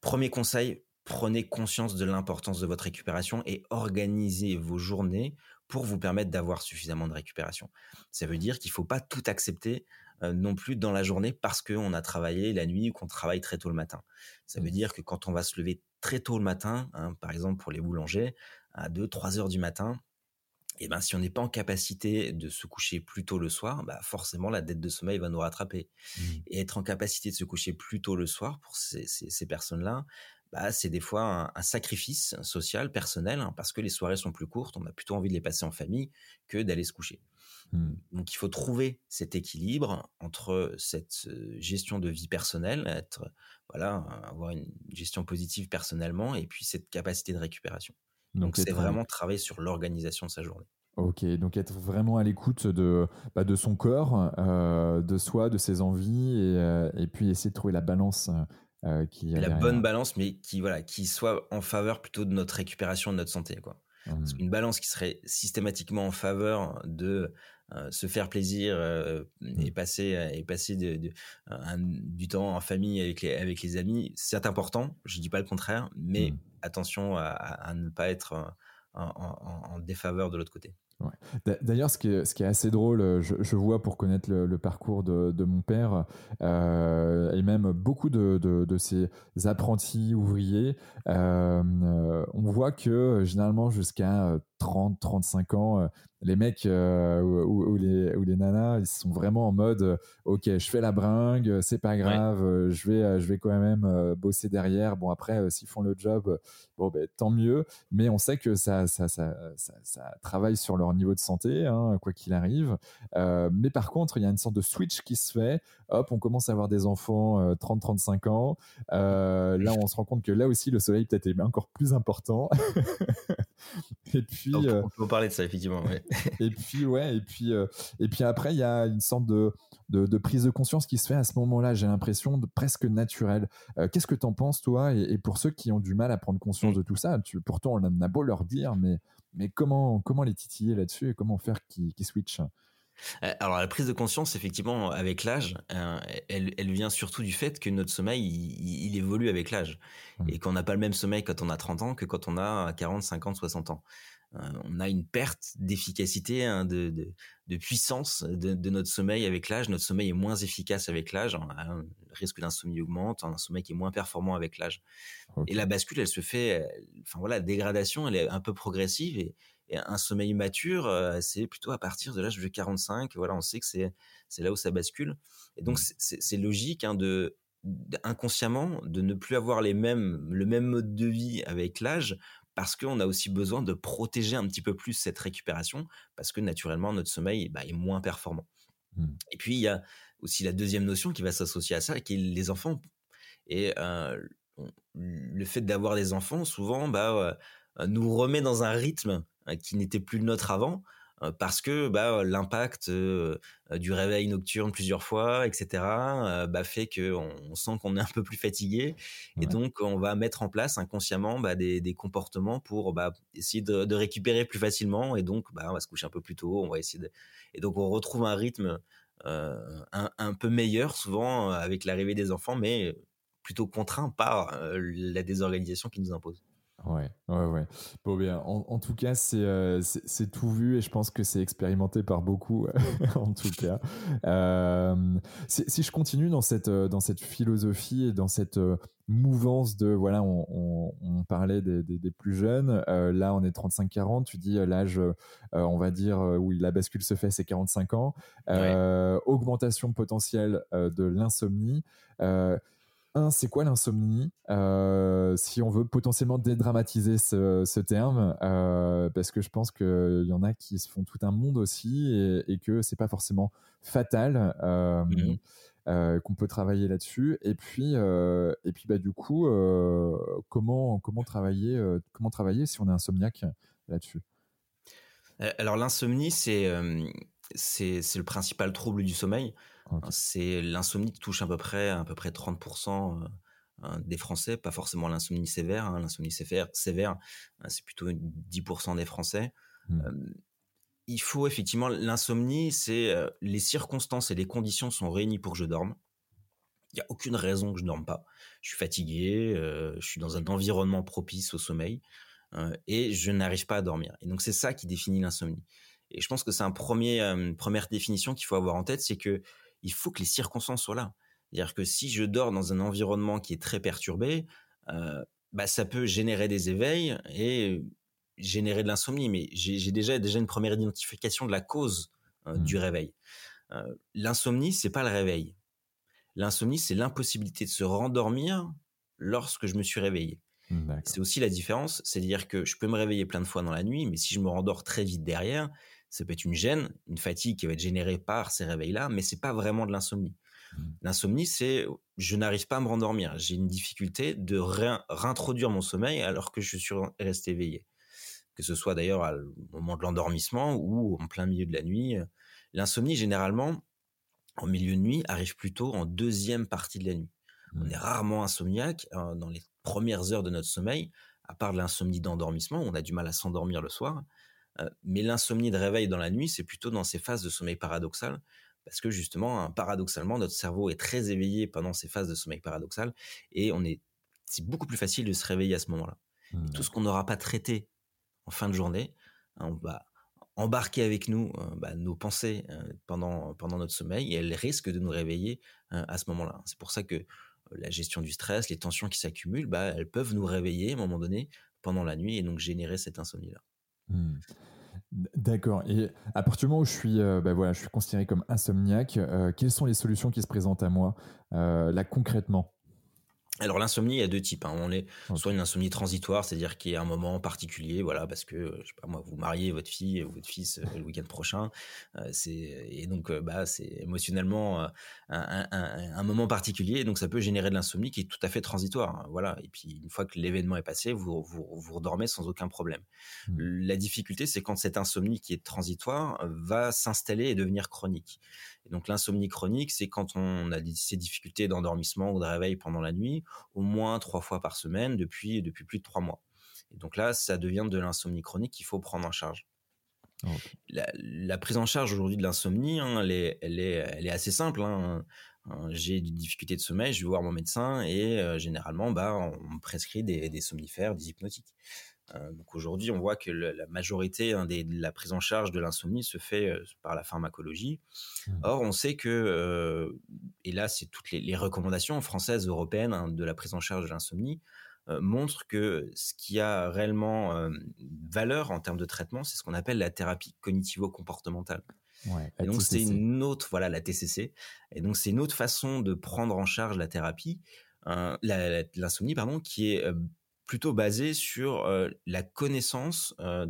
Premier conseil, prenez conscience de l'importance de votre récupération et organisez vos journées pour vous permettre d'avoir suffisamment de récupération. Ça veut dire qu'il ne faut pas tout accepter euh, non plus dans la journée parce qu'on a travaillé la nuit ou qu'on travaille très tôt le matin. Ça veut mmh. dire que quand on va se lever très tôt le matin, hein, par exemple pour les boulangers, à 2-3 heures du matin, et eh ben, si on n'est pas en capacité de se coucher plus tôt le soir, bah forcément la dette de sommeil va nous rattraper. Mmh. Et être en capacité de se coucher plus tôt le soir pour ces, ces, personnes-là, bah, c'est des fois un, sacrifice social, personnel, hein, parce que les soirées sont plus courtes, on a plutôt envie de les passer en famille que d'aller se coucher. Mmh. Donc il faut trouver cet équilibre entre cette euh, gestion de vie personnelle, être voilà, avoir une gestion positive personnellement, et puis cette capacité de récupération. Donc c'est vraiment travailler sur l'organisation de sa journée. Ok, donc être vraiment à l'écoute de, bah, de son corps, euh, de soi, de ses envies, et, euh, et, puis essayer de trouver la balance. Euh, qui la bonne balance, mais qui, voilà, qui soit en faveur plutôt de notre récupération, de notre santé. Quoi. Mmh. Une balance qui serait systématiquement en faveur de se faire plaisir mmh. et passer, et passer de, du temps en famille avec les, avec les amis, c'est important, je ne dis pas le contraire, mais mmh. attention à, ne pas être en défaveur de l'autre côté. D'ailleurs, ce, qui est, ce qui est assez drôle, euh, je, vois pour connaître le, parcours de, mon père, euh, et même beaucoup de, de, ces apprentis ouvriers, euh, on voit que généralement jusqu'à 30, 35 ans, les mecs ou, les, ou les nanas, ils sont vraiment en mode ok, je fais la bringue, c'est pas grave, je, vais, je vais quand même bosser derrière. Bon, après, s'ils font le job, bon, ben, tant mieux, mais on sait que ça, ça, ça, ça, travaille sur leur niveau de santé, hein, quoi qu'il arrive. mais par contre, il y a une sorte de switch qui se fait. Hop, on commence à avoir des enfants 30-35 ans. là, on se rend compte que là aussi, le soleil peut-être est encore plus important. et puis, on peut parler de ça effectivement. et puis ouais, et puis euh, et puis après il y a une sorte de, de, prise de conscience qui se fait à ce moment-là. J'ai l'impression de presque naturelle. Euh, qu'est-ce que tu en penses toi? Et, pour ceux qui ont du mal à prendre conscience mm. de tout ça, tu, pourtant on a beau leur dire, mais mais comment comment les titiller là-dessus et comment faire qu'ils qui switchent? Euh, alors la prise de conscience, effectivement, avec l'âge, elle, elle, vient surtout du fait que notre sommeil, il, évolue avec l'âge. Mm. Et qu'on n'a pas le même sommeil quand on a 30 ans que quand on a 40, 50, 60 ans. Euh, on a une perte d'efficacité, hein, de, puissance de, notre sommeil avec l'âge. Notre sommeil est moins efficace avec l'âge. Hein, le risque d'insomnie augmente. Un sommeil qui est moins performant avec l'âge. Et la bascule, elle se fait. Enfin voilà, la dégradation, elle est un peu progressive et, un sommeil mature, euh, c'est plutôt à partir de l'âge de 45. Voilà, on sait que c'est c'est là où ça bascule. Et donc mmh. c'est logique hein, de inconsciemment de ne plus avoir les mêmes le même mode de vie avec l'âge parce qu'on a aussi besoin de protéger un petit peu plus cette récupération, parce que naturellement, notre sommeil bah, est moins performant. Mmh. Et puis, il y a aussi la deuxième notion qui va s'associer à ça, qui est les enfants. Et euh, le fait d'avoir des enfants, souvent, bah, euh, nous remet dans un rythme euh, qui n'était plus le nôtre avant, parce que bah, l'impact du réveil nocturne plusieurs fois, etc., bah, fait qu'on on sent qu'on est un peu plus fatigué. Et donc, on va mettre en place inconsciemment bah, des, des, comportements pour bah, essayer de, de, récupérer plus facilement. Et donc, bah, on va se coucher un peu plus tôt. On va essayer de... Et donc, on retrouve un rythme euh, un, un, peu meilleur, souvent avec l'arrivée des enfants, mais plutôt contraint par la désorganisation qui nous impose. Ouais, ouais, ouais. Bon, bien, en, tout cas, euh, c'est c'est tout vu et je pense que c'est expérimenté par beaucoup, en tout cas. Euh, si, je continue dans cette, euh, dans cette philosophie et dans cette mouvance de, voilà, on, on, parlait des, des, plus jeunes, là, on est 35-40, tu dis l'âge, on va dire, où la bascule se fait, c'est 45 ans. Augmentation potentielle de l'insomnie c'est quoi l'insomnie? Euh, Si on veut potentiellement dédramatiser ce, terme, euh, parce que je pense qu'il y en a qui se font tout un monde aussi et, que c'est pas forcément fatal. Euh, mmh. qu'on peut travailler là-dessus et puis et puis bah du coup comment comment travailler comment travailler si on est insomniaque là-dessus? Alors l'insomnie c'est c'est le principal trouble du sommeil c'est l'insomnie qui touche à peu près, à peu près 30% euh, hein, des Français, pas forcément l'insomnie sévère. Hein. L'insomnie sévère, sévère hein, c'est plutôt 10% des Français. Mmh. il faut effectivement l'insomnie, c'est euh, les circonstances et les conditions sont réunies pour que je dorme. il n'y a aucune raison que je ne dorme pas. Je suis fatigué, je suis dans un environnement propice au sommeil et je n'arrive pas à dormir. Et donc c'est ça qui définit l'insomnie. Et je pense que c'est un premier, une première définition qu'il faut avoir en tête, c'est que il faut que les circonstances soient là. C'est-à-dire que si je dors dans un environnement qui est très perturbé, bah, ça peut générer des éveils et générer de l'insomnie. Mais j'ai déjà, déjà une première identification de la cause du mmh. réveil. L'insomnie, c'est pas le réveil. L'insomnie, c'est l'impossibilité de se rendormir lorsque je me suis réveillé. C'est aussi la différence, c'est-à-dire que je peux me réveiller plein de fois dans la nuit, mais si je me rendors très vite derrière, ça peut être une gêne, une fatigue qui va être générée par ces réveils-là, mais c'est pas vraiment de l'insomnie. Mmh. L'insomnie, c'est je n'arrive pas à me rendormir. J'ai une difficulté de réintroduire mon sommeil alors que je suis resté éveillé. Que ce soit d'ailleurs au moment de l'endormissement ou en plein milieu de la nuit. L'insomnie, généralement, en milieu de nuit, arrive plutôt en deuxième partie de la nuit. On mmh. est rarement insomniaque hein, dans les premières heures de notre sommeil, à part de l'insomnie d'endormissement, on a du mal à s'endormir le soir. Euh, mais l'insomnie de réveil dans la nuit, c'est plutôt dans ces phases de sommeil paradoxal, parce que justement, hein, paradoxalement, notre cerveau est très éveillé pendant ces phases de sommeil paradoxal, et on est, c'est beaucoup plus facile de se réveiller à ce moment-là. Mmh, tout ce qu'on n'aura pas traité en fin de journée, hein, on va embarquer avec nous euh, bah, nos pensées euh, pendant, pendant notre sommeil et elles risquent de nous réveiller à ce moment-là. C'est pour ça que la gestion du stress, les tensions qui s'accumulent, bah, elles peuvent nous réveiller à un moment donné pendant la nuit et donc générer cette insomnie-là. Mmh. D'accord. Et à partir du moment où je suis, euh, bah considéré comme insomniaque, euh, quelles sont les solutions qui se présentent à moi euh, là concrètement? Alors l'insomnie, il y a deux types. Hein. On est soit une insomnie transitoire, c'est-à-dire qu'il y a un moment particulier, voilà, parce que je sais pas moi, vous mariez votre fille ou votre fils le week-end prochain, c'est et donc bah c'est émotionnellement un, un, moment particulier, donc ça peut générer de l'insomnie qui est tout à fait transitoire, hein, voilà. Et puis une fois que l'événement est passé, vous vous, vous redormez sans aucun problème. Mmh. La difficulté, c'est quand cette insomnie qui est transitoire va s'installer et devenir chronique donc l'insomnie chronique, c'est quand on a ces difficultés d'endormissement ou de réveil pendant la nuit, au moins trois fois par semaine depuis depuis plus de trois mois. Et donc là, ça devient de l'insomnie chronique qu'il faut prendre en charge. La, prise en charge aujourd'hui de l'insomnie, hein, elle, est, elle, est, elle est assez simple. Hein. Hein, j'ai des difficultés de sommeil, je vais voir mon médecin et euh, généralement, bah, on me prescrit des, des somnifères, des hypnotiques. Euh, donc aujourd'hui, on voit que la majorité hein, de la prise en charge de l'insomnie se fait euh, par la pharmacologie. Mmh. Or, on sait que, euh, et là, c'est toutes les, recommandations françaises, européennes hein, de la prise en charge de l'insomnie, montrent que ce qui a réellement valeur en termes de traitement, c'est ce qu'on appelle la thérapie cognitivo-comportementale. et donc c'est une autre, voilà, la TCC. Et donc c'est une autre façon de prendre en charge la thérapie, l'insomnie, pardon, qui est plutôt basé sur euh, la connaissance euh,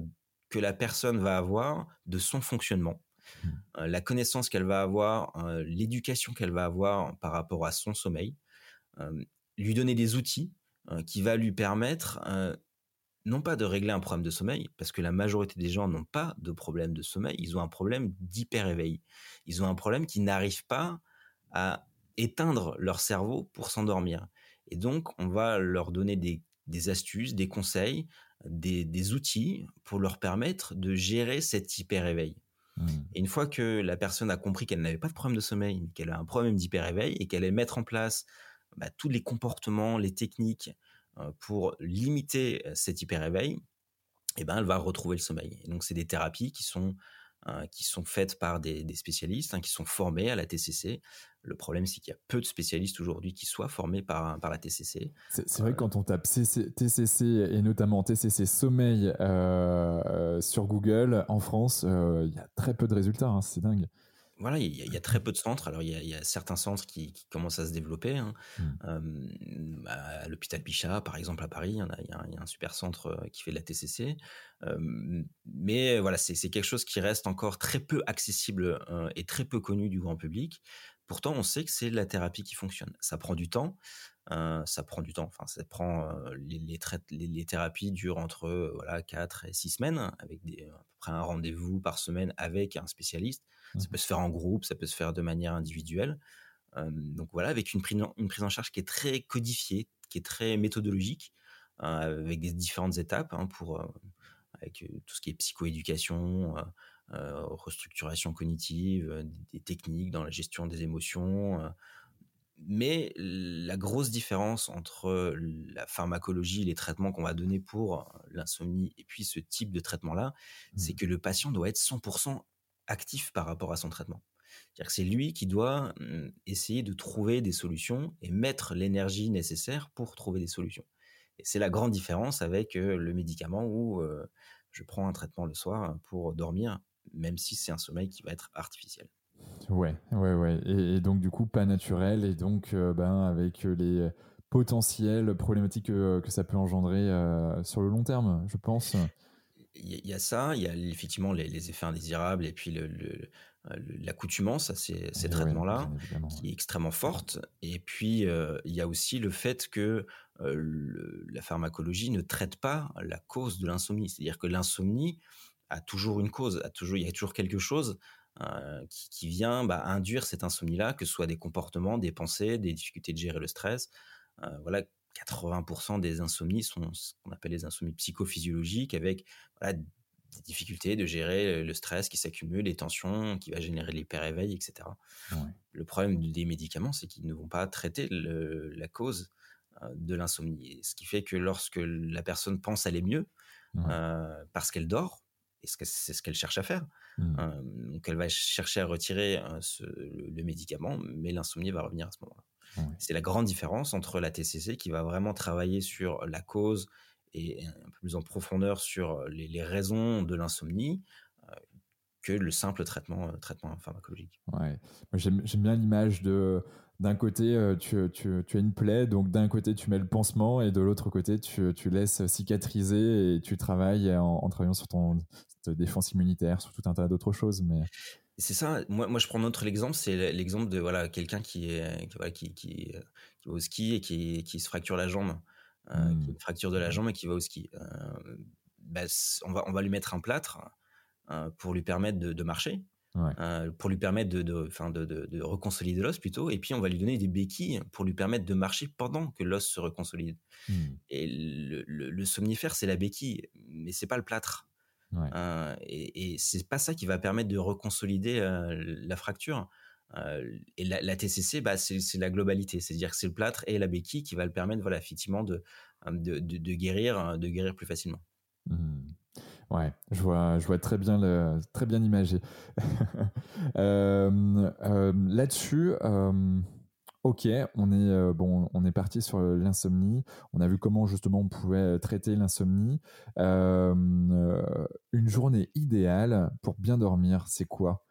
que la personne va avoir de son fonctionnement, mmh. euh, la connaissance qu'elle va avoir, l'éducation qu'elle va avoir par rapport à son sommeil, lui donner des outils qui va lui permettre non pas de régler un problème de sommeil, parce que la majorité des gens n'ont pas de problème de sommeil, ils ont un problème d'hyper-éveil. Ils ont un problème qui n'arrive pas à éteindre leur cerveau pour s'endormir. Et donc, on va leur donner des des astuces, des conseils, des, outils pour leur permettre de gérer cet hyper-éveil. Mmh. Et une fois que la personne a compris qu'elle n'avait pas de problème de sommeil, mais qu'elle a un problème d'hyper-éveil et qu'elle allait mettre en place bah, tous les comportements, les techniques euh, pour limiter euh, cet hyper-éveil, eh ben, elle va retrouver le sommeil. Et donc, c'est des thérapies qui sont qui sont faites par des, spécialistes, hein, qui sont formés à la TCC. Le problème, c'est qu'il y a peu de spécialistes aujourd'hui qui soient formés par, par la TCC. C'est vrai que quand on tape TCC et notamment TCC sommeil euh, euh, sur Google, en France, euh, il y a très peu de résultats, hein, c'est dingue voilà, il y, a très peu de centres. Alors, il y a, certains centres qui, commencent à se développer. Hein. Mmh. à l'hôpital Bichat, par exemple, à Paris, il y, a, un super centre qui fait de la TCC. mais voilà, c'est quelque chose qui reste encore très peu accessible et très peu connu du grand public. Pourtant, on sait que c'est la thérapie qui fonctionne. Ça prend du temps. ça prend du temps. Enfin, ça prend les, les, thérapies durent entre voilà 4 et 6 semaines avec des, à peu près un rendez-vous par semaine avec un spécialiste. Ça mmh. peut se faire en groupe, ça peut se faire de manière individuelle. donc voilà, avec une prise, en, une prise en charge qui est très codifiée, qui est très méthodologique, avec des différentes étapes hein, pour avec tout ce qui est psychoéducation, restructuration cognitive, des, techniques dans la gestion des émotions, mais la grosse différence entre la pharmacologie, les traitements qu'on va donner pour l'insomnie et puis ce type de traitement-là, c'est mmh. que le patient doit être 100% actif par rapport à son traitement. C'est-à-dire que c'est lui qui doit mmh, essayer de trouver des solutions et mettre l'énergie nécessaire pour trouver des solutions. Et c'est la grande différence avec le médicament où je prends un traitement le soir pour dormir, même si c'est un sommeil qui va être artificiel. Ouais, ouais, ouais. Et, donc, du coup, pas naturel. Et donc, ben, avec les potentielles problématiques que, ça peut engendrer sur le long terme, je pense. Il y, a ça, il y a effectivement les, effets indésirables et puis le, l'accoutumance à ces, traitements-là, qui est extrêmement forte. Et puis, euh, il y a aussi le fait que la pharmacologie ne traite pas la cause de l'insomnie. C'est-à-dire que l'insomnie a toujours une cause, a toujours, il y a toujours quelque chose euh, qui, vient bah, induire cette insomnie-là, que ce soit des comportements, des pensées, des difficultés de gérer le stress. Euh, voilà, 80% des insomnies sont ce qu'on appelle les insomnies psychophysiologiques, avec des difficultés de gérer le stress qui s'accumule, les tensions, qui va générer l'hyper-éveil, etc. Le problème des médicaments, c'est qu'ils ne vont pas traiter la cause euh, de l'insomnie. Ce qui fait que lorsque la personne pense aller mieux, parce qu'elle dort, et c'est ce qu'elle cherche à faire. Mmh. Euh, donc elle va chercher à retirer euh, le, médicament, mais l'insomnie va revenir à ce moment-là. C'est la grande différence entre la TCC qui va vraiment travailler sur la cause et un peu plus en profondeur sur les, raisons de l'insomnie euh, que le simple traitement, traitement pharmacologique. Ouais. J'aime bien l'image de d'un côté, euh, tu, tu, tu, as une plaie, donc d'un côté, tu mets le pansement et de l'autre côté, tu, tu, laisses cicatriser et tu travailles en, travaillant sur ton défense immunitaire, sur tout un tas d'autres choses. Mais... C'est ça. Moi, moi, je prends notre exemple, c'est l'exemple de voilà, quelqu'un qui, est, qui, qui, va au ski et qui, qui se fracture la jambe, euh, qui a une mmh. fracture de la jambe et qui va au ski. Euh, bah, on, va, on va lui mettre un plâtre pour lui permettre de, de marcher. Euh, pour lui permettre de, de, de, de, reconsolider l'os plutôt. Et puis, on va lui donner des béquilles pour lui permettre de marcher pendant que l'os se reconsolide. Hmm. Et le, le, somnifère, c'est la béquille, mais c'est pas le plâtre. Euh, et, et c'est pas ça qui va permettre de reconsolider euh, la fracture. et la, TCC, bah, c'est la globalité, c'est-à-dire que c'est le plâtre et la béquille qui va le permettre, voilà, effectivement, de, de, guérir, de guérir plus facilement. Hmm. Ouais, je vois, je vois très bien, le, très bien imagé. Euh, euh, là-dessus, euh, ok, on est bon, on est parti sur l'insomnie. On a vu comment justement on pouvait traiter l'insomnie. une journée idéale pour bien dormir, c'est quoi?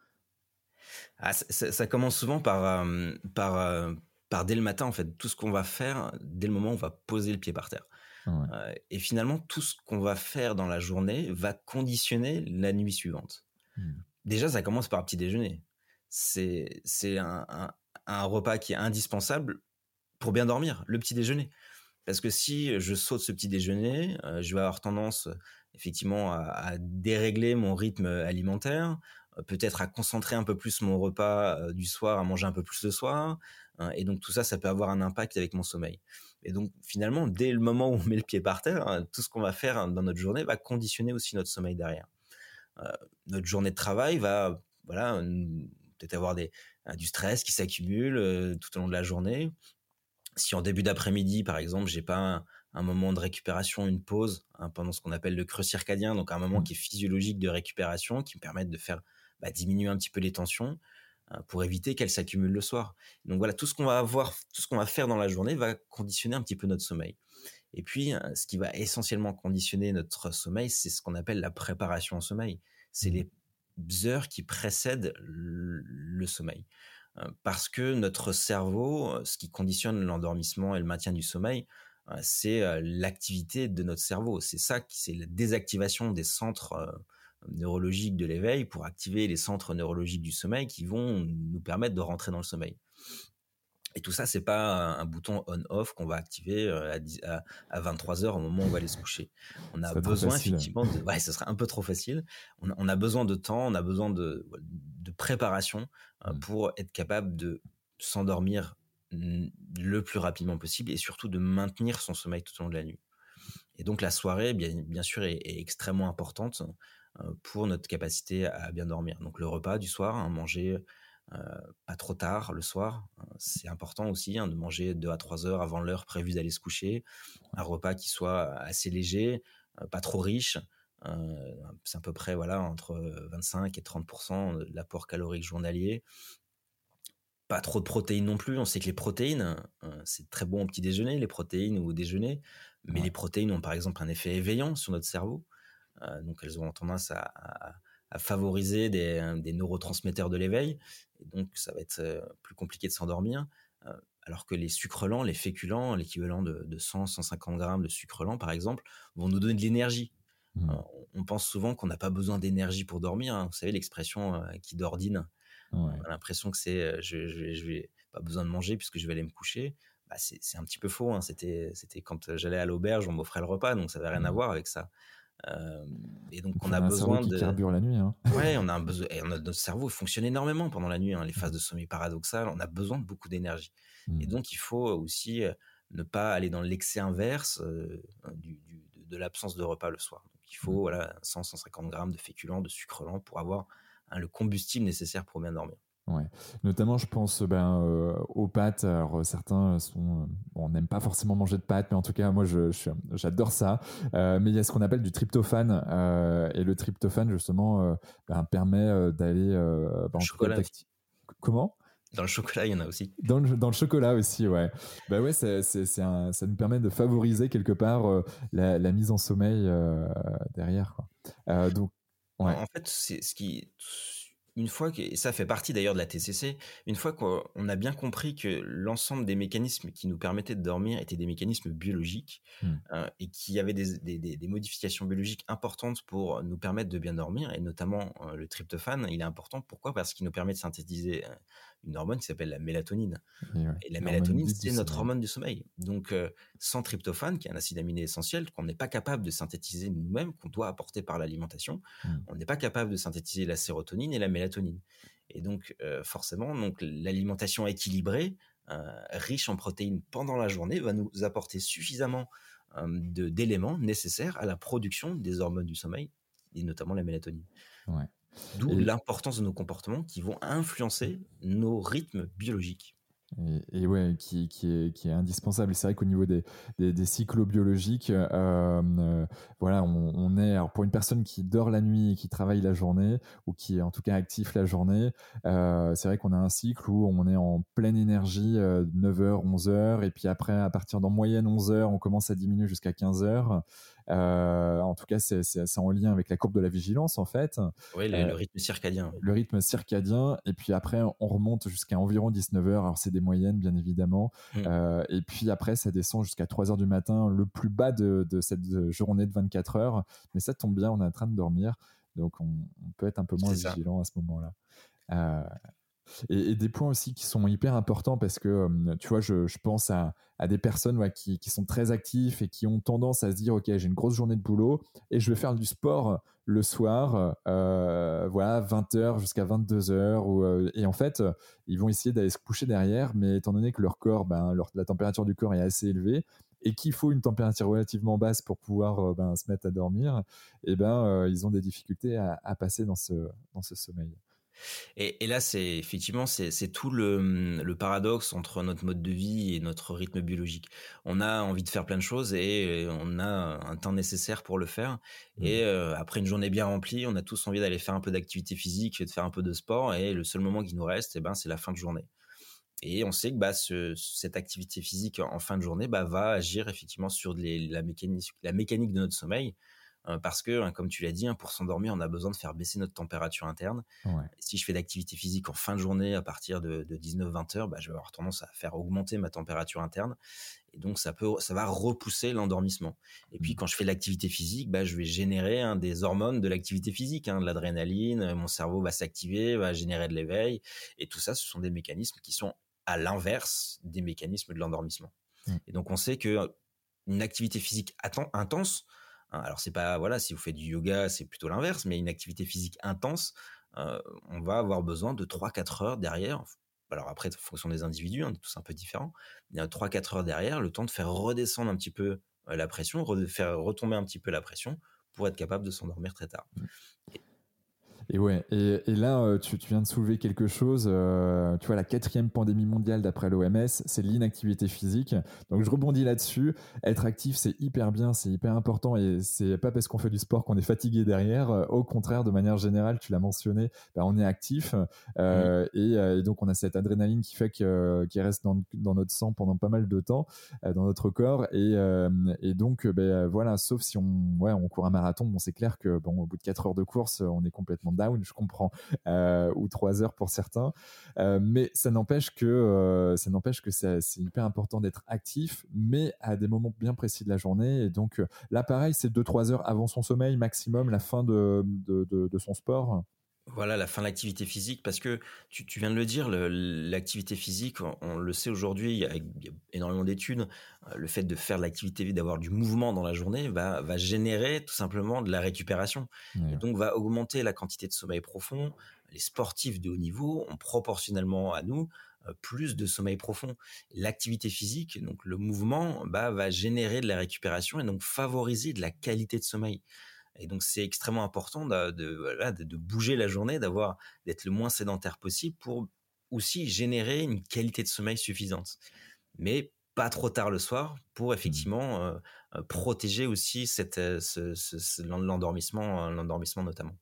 Ah, ça, commence souvent par, par, par dès le matin en fait. Tout ce qu'on va faire dès le moment où on va poser le pied par terre. Euh, et finalement, tout ce qu'on va faire dans la journée va conditionner la nuit suivante. Hmm. Déjà, ça commence par un petit déjeuner. C'est un, un, repas qui est indispensable pour bien dormir, le petit déjeuner. Parce que si je saute ce petit déjeuner, euh, je vais avoir tendance effectivement à, dérégler mon rythme alimentaire, euh, peut-être à concentrer un peu plus mon repas du soir, à manger un peu plus le soir. Hein, et donc tout ça, ça peut avoir un impact avec mon sommeil. Et donc finalement, dès le moment où on met le pied par terre, hein, tout ce qu'on va faire hein, dans notre journée va conditionner aussi notre sommeil derrière. Euh, notre journée de travail va, voilà, peut-être avoir des, euh, du stress qui s'accumule euh, tout au long de la journée. Si en début d'après-midi, par exemple, j'ai pas un, moment de récupération, une pause hein, pendant ce qu'on appelle le creux circadien, donc un moment mmh. qui est physiologique de récupération, qui me permet de faire bah, diminuer un petit peu les tensions, euh, pour éviter qu'elle s'accumule le soir. Donc voilà, tout ce qu'on va avoir, tout ce qu'on va faire dans la journée va conditionner un petit peu notre sommeil. Et puis, euh, ce qui va essentiellement conditionner notre sommeil, c'est ce qu'on appelle la préparation au sommeil. C'est mmh. les heures qui précèdent le sommeil. Euh, parce que notre cerveau, ce qui conditionne l'endormissement et le maintien du sommeil, c'est l'activité de notre cerveau. C'est ça, c'est la désactivation des centres neurologiques de l'éveil pour activer les centres neurologiques du sommeil qui vont nous permettre de rentrer dans le sommeil. Et tout ça, c'est pas un bouton on/off qu'on va activer euh, à, 23 heures au moment où on va aller se coucher. On a besoin effectivement de, ouais, ce serait un peu trop facile. On a, besoin de temps, on a besoin de, préparation euh, mmh. pour être capable de s'endormir le plus rapidement possible et surtout de maintenir son sommeil tout au long de la nuit. Et donc la soirée, bien, bien sûr, est extrêmement importante. Euh, pour notre capacité à bien dormir. Donc le repas du soir, hein, manger pas trop tard le soir. C'est important aussi hein, de manger 2 à 3 heures avant l'heure prévue d'aller se coucher. Un repas qui soit assez léger, pas trop riche. c'est à peu près voilà entre 25 et 30% de l'apport calorique journalier pas trop de protéines non plus. On sait que les protéines, euh, c'est très bon au petit déjeuner, les protéines ou au déjeuner. Mais les protéines ont par exemple un effet éveillant sur notre cerveau. Euh, donc elles ont tendance à, favoriser des, neurotransmetteurs de l'éveil. Et donc ça va être euh, plus compliqué de s'endormir. alors que les sucres lents, les féculents, l'équivalent de, 100-150 grammes de sucre lent par exemple, vont nous donner de l'énergie. Mmh. on pense souvent qu'on n'a pas besoin d'énergie pour dormir. Hein. Vous savez l'expression qui dordine on a l'impression que c'est je, je, vais pas besoin de manger puisque je vais aller me coucher. Bah, c'est un petit peu faux. Hein. C'était c'était quand j'allais à l'auberge, on m'offrait le repas, donc ça n'avait rien à mmh. voir avec ça. Et donc on, a, besoin de carbure la nuit. Hein. Ouais, on a un besoin. Et notre cerveau fonctionne énormément pendant la nuit. Hein. les phases de sommeil paradoxal, on a besoin de beaucoup d'énergie. Et mmh. donc il faut aussi ne pas aller dans l'excès inverse du, de, l'absence de repas le soir. Donc il faut mmh. voilà 100-150 grammes de féculents, de sucre lent pour avoir Hein, le combustible nécessaire pour bien dormir. Ouais. Notamment, je pense ben, euh, aux pâtes. Alors, certains sont, euh, on n'aime pas forcément manger de pâtes, mais en tout cas, moi, je, j'adore ça. Euh, mais il y a ce qu'on appelle du tryptophane, et le tryptophane, justement, ben, permet d'aller. Ben, chocolat. Comment? Dans le chocolat, il y en a aussi. Dans le, dans le chocolat aussi, ouais. Bah ouais, c'est, ça nous permet de favoriser quelque part la, la, mise en sommeil derrière. Quoi. donc, en fait, c'est ce qui une fois que, et ça fait partie d'ailleurs de la TCC, une fois qu'on a bien compris que l'ensemble des mécanismes qui nous permettaient de dormir étaient des mécanismes biologiques mmh. euh, et qu'il y avait des, des, des, modifications biologiques importantes pour nous permettre de bien dormir, et notamment euh, le tryptophane, il est important. Pourquoi? Parce qu'il nous permet de synthétiser euh, une hormone qui s'appelle la mélatonine. Et, la mélatonine, c'est notre hormone du sommeil. Donc, sans tryptophane, qui est un acide aminé essentiel qu'on n'est pas capable de synthétiser nous-mêmes, qu'on doit apporter par l'alimentation, mmh. on n'est pas capable de synthétiser la sérotonine et la mélatonine et donc, euh, forcément, donc l'alimentation équilibrée, euh, riche en protéines pendant la journée, va nous apporter suffisamment euh, d'éléments nécessaires à la production des hormones du sommeil, et notamment la mélatonine. D'où l'importance de nos comportements qui vont influencer nos rythmes biologiques. Et, ouais, qui, qui, est, qui est indispensable. C'est vrai qu'au niveau des, des, des cyclobiologiques, euh, euh, voilà, on, on, est alors pour une personne qui dort la nuit et qui travaille la journée ou qui est en tout cas actif la journée, euh, c'est vrai qu'on a un cycle où on est en pleine énergie 9h, 11h et puis après à partir d'en moyenne 11h, on commence à diminuer jusqu'à 15h. Euh, en tout cas, c'est en lien avec la courbe de la vigilance, en fait. Oui, le, rythme circadien. Le rythme circadien. Et puis après, on remonte jusqu'à environ 19 heures. Alors, c'est des moyennes, bien évidemment. Mmh. Euh, et puis après, ça descend jusqu'à 3 heures du matin, le plus bas de, cette journée de 24 heures. Mais ça tombe bien, on est en train de dormir. Donc, on, peut être un peu moins vigilant à ce moment-là. Et, des points aussi qui sont hyper importants parce que, euh, tu vois, je, pense à, des personnes qui, sont très actifs et qui ont tendance à se dire, OK, j'ai une grosse journée de boulot et je vais faire du sport le soir, euh, voilà, 20h jusqu'à 22h. Ou, euh, et en fait, ils vont essayer d'aller se coucher derrière, mais étant donné que leur corps, ben, la température du corps est assez élevée, et qu'il faut une température relativement basse pour pouvoir ben, se mettre à dormir, et ben, ils ont des difficultés à, passer dans ce sommeil. Et, là, c'est effectivement, c'est tout le, paradoxe entre notre mode de vie et notre rythme biologique. On a envie de faire plein de choses et on a un temps nécessaire pour le faire. Mmh. Et euh, après une journée bien remplie, on a tous envie d'aller faire un peu d'activité physique, de faire un peu de sport. Et le seul moment qui nous reste, eh ben, c'est la fin de journée. Et on sait que bah, cette activité physique en fin de journée bah, va agir effectivement sur la, mécanique, la mécanique de notre sommeil. Euh, parce que, hein, comme tu l'as dit, hein, pour s'endormir, on a besoin de faire baisser notre température interne. Si je fais d'activité physique en fin de journée à partir de, 19-20 heures, bah, je vais avoir tendance à faire augmenter ma température interne. Et donc, ça, peut, ça va repousser l'endormissement. Et puis, mmh. quand je fais de l'activité physique, bah, je vais générer hein, des hormones de l'activité physique, de l'adrénaline, mon cerveau va s'activer, va générer de l'éveil. Et tout ça, ce sont des mécanismes qui sont à l'inverse des mécanismes de l'endormissement. Mmh. Et donc, on sait que une activité physique intense, Hein, alors c'est pas voilà, si vous faites du yoga, c'est plutôt l'inverse, mais une activité physique intense, euh, on va avoir besoin de 3-4 heures derrière. Alors après, en fonction des individus, on est tous un peu différents. Il y a 3-4 heures derrière, le temps de faire redescendre un petit peu euh, la pression, faire retomber un petit peu la pression pour être capable de s'endormir très tard. Mmh. Et ouais, et, là, euh, tu, viens de soulever quelque chose. Euh, tu vois, la quatrième pandémie mondiale d'après l'OMS, c'est l'inactivité physique. Donc, je rebondis là-dessus. Être actif, c'est hyper bien, c'est hyper important, et c'est pas parce qu'on fait du sport qu'on est fatigué derrière. Au contraire, de manière générale, tu l'as mentionné, bah, on est actif, euh, et, donc on a cette adrénaline qui fait que qui reste dans, dans, notre sang pendant pas mal de temps, dans notre corps, et, et donc, ben voilà, sauf si on, ouais, on court un marathon, bon, c'est clair que bon, au bout de 4 heures de course, on est complètement down, je comprends, euh, ou trois heures pour certains, euh, mais ça n'empêche que euh, ça n'empêche que c'est hyper important d'être actif, mais à des moments bien précis de la journée. Et donc là, pareil, c'est deux trois heures avant son sommeil maximum, la fin de, de son sport. Voilà, la fin de l'activité physique, parce que tu, viens de le dire, l'activité physique, on, le sait aujourd'hui, il, y a énormément d'études, euh, le fait de faire de l'activité, d'avoir du mouvement dans la journée, va, va générer tout simplement de la récupération. Et donc va augmenter la quantité de sommeil profond. Les sportifs de haut niveau ont proportionnellement à nous euh, plus de sommeil profond. L'activité physique, donc le mouvement, bah, va générer de la récupération et donc favoriser de la qualité de sommeil. Et donc c'est extrêmement important de, de, bouger la journée, d'avoir d'être le moins sédentaire possible pour aussi générer une qualité de sommeil suffisante. Mais pas trop tard le soir pour mmh. effectivement euh, euh, protéger aussi cette, euh, l'endormissement, l'endormissement notamment.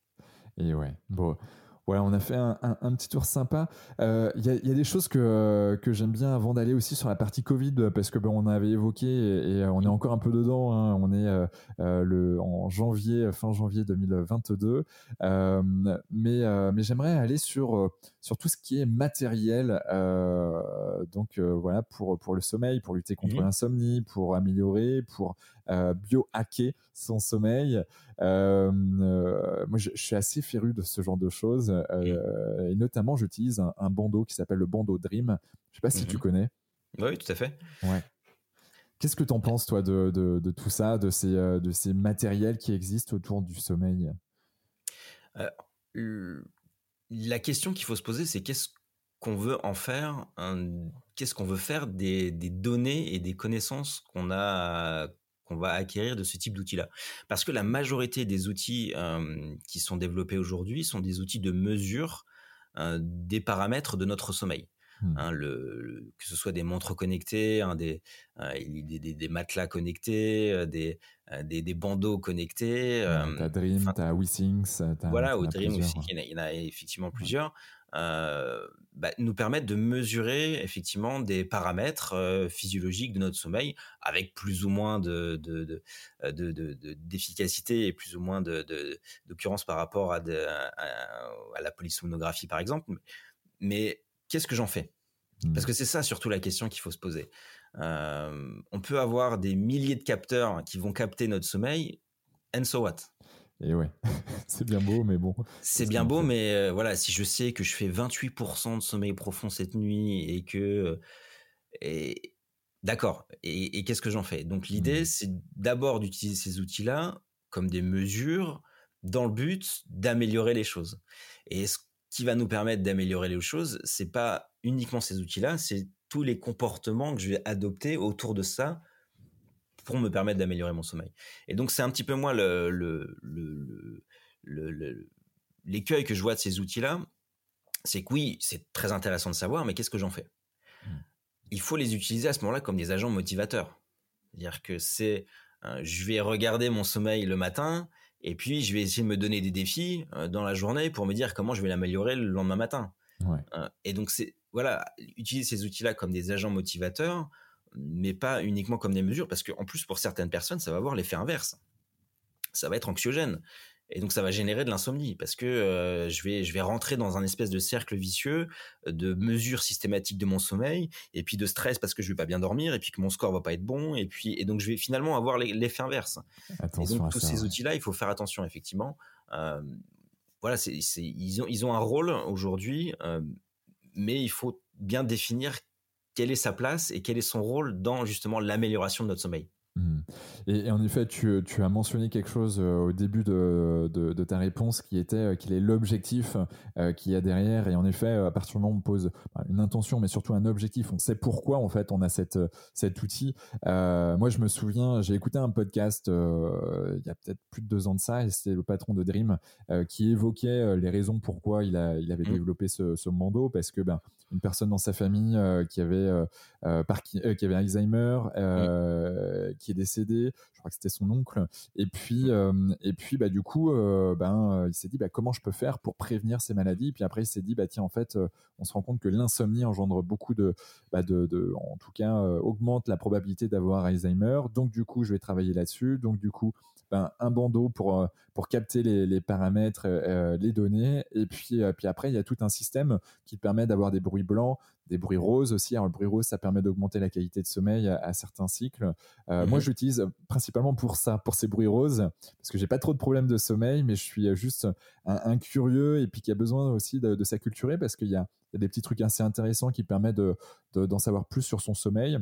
Et ouais, bon, voilà, on a fait un, petit tour sympa. Il euh, y, a, des choses que, que j'aime bien avant d'aller aussi sur la partie Covid, parce que ben, on avait évoqué et, on est encore un peu dedans. Hein. on est euh, euh, le, en janvier, fin janvier 2022. mais mais j'aimerais aller sur, sur tout ce qui est matériel. donc voilà, pour, pour le sommeil, pour lutter contre mmh l'insomnie, pour améliorer, pour bio-hacker son sommeil. Euh, euh, moi, je, suis assez féru de ce genre de choses. Euh, et notamment, j'utilise un, bandeau qui s'appelle le bandeau Dream. Je sais pas si tu mhm. connais. Oui, tout à fait. Ouais. Qu'est-ce que tu en penses, toi, de, de, tout ça, de ces, de ces matériels qui existent autour du sommeil? La question qu'il faut se poser, c'est qu'est-ce qu'on veut en faire Qu'est-ce qu'on veut faire des, des, données et des connaissances qu'on a qu'on va acquérir de ce type d'outils-là. Parce que la majorité des outils euh, qui sont développés aujourd'hui sont des outils de mesure euh, des paramètres de notre sommeil. Mmh. Hein, le, que ce soit des montres connectées, hein, des, euh, des, des, matelas connectés, des, des, des, bandeaux connectés. t'as Dream, t'as WeSings. Voilà, au Dream aussi, il y, en a, effectivement plusieurs. Euh, bah, nous permettent de mesurer effectivement des paramètres euh, physiologiques de notre sommeil avec plus ou moins de, d'efficacité et plus ou moins de, d'occurrence par rapport à, à, la polysomnographie par exemple. Mais qu'est-ce que j'en fais? Parce mmh. que c'est ça surtout la question qu'il faut se poser. Euh, on peut avoir des milliers de capteurs qui vont capter notre sommeil, and so what? Et ouais, c'est bien beau, mais bon. C'est bien beau, mais euh, voilà, si je sais que je fais 28% de sommeil profond cette nuit et que. Euh, et, D'accord. Et, qu'est-ce que j'en fais? Donc l'idée, mmh. c'est d'abord d'utiliser ces outils-là comme des mesures dans le but d'améliorer les choses. Et ce qui va nous permettre d'améliorer les choses, c'est pas uniquement ces outils-là, c'est tous les comportements que je vais adopter autour de ça pour me permettre d'améliorer mon sommeil. Et donc, c'est un petit peu moi le, le, l'écueil que je vois de ces outils-là. C'est que oui, c'est très intéressant de savoir, mais qu'est-ce que j'en fais? Mmh. Il faut les utiliser à ce moment-là comme des agents motivateurs. C'est-à-dire que c'est, euh, je vais regarder mon sommeil le matin, et puis je vais essayer de me donner des défis euh, dans la journée pour me dire comment je vais l'améliorer le lendemain matin. Euh, et donc c'est voilà, utiliser ces outils-là comme des agents motivateurs mais pas uniquement comme des mesures, parce qu'en plus, pour certaines personnes, ça va avoir l'effet inverse. Ça va être anxiogène. Et donc ça va générer de l'insomnie parce que euh, je vais je vais rentrer dans un espèce de cercle vicieux de mesures systématiques de mon sommeil et puis de stress parce que je vais pas bien dormir et puis que mon score va pas être bon et puis et donc je vais finalement avoir l'effet inverse. Attention et donc tous ces outils là, il faut faire attention effectivement. Euh, voilà, c'est ils ont ils ont un rôle aujourd'hui, euh, mais il faut bien définir quelle est sa place et quel est son rôle dans justement l'amélioration de notre sommeil? Mmh. Et, en effet, tu, as mentionné quelque chose au début de, ta réponse qui était qu'il est l'objectif qu'il y a derrière. Et en effet, à partir du moment où on pose bah, une intention, mais surtout un objectif, on sait pourquoi en fait on a cette, cet outil. moi, je me souviens, j'ai écouté un podcast il y a peut-être plus de deux ans de ça, et c'était le patron de Dream qui évoquait les raisons pourquoi il, a, il avait mmh. développé ce, ce Mando, parce que ben, une personne dans sa famille qui avait qui avait Alzheimer, mmh. qui est décédé. Je crois que c'était son oncle. Et puis mmh. et puis bah du coup ben il s'est dit bah comment je peux faire pour prévenir ces maladies? Puis après il s'est dit bah tiens en fait on se rend compte que l'insomnie engendre beaucoup de, bah, de, de en tout cas augmente la probabilité d'avoir Alzheimer. Donc du coup je vais travailler là-dessus. Donc du coup ben, un bandeau pour, euh, pour capter les, paramètres, euh, euh, les données. Et puis, puis après, il y a tout un système qui permet d'avoir des bruits blancs, des bruits roses aussi. Alors, le bruit rose, ça permet d'augmenter la qualité de sommeil à, certains cycles. Moi, mhm. j'utilise principalement pour ça, pour ces bruits roses, parce que j'ai pas trop de problèmes de sommeil, mais je suis juste un, curieux et puis qui a besoin aussi de, s'acculturer parce qu'il y a, des petits trucs assez intéressants qui permettent d'en de, d'en savoir plus sur son sommeil.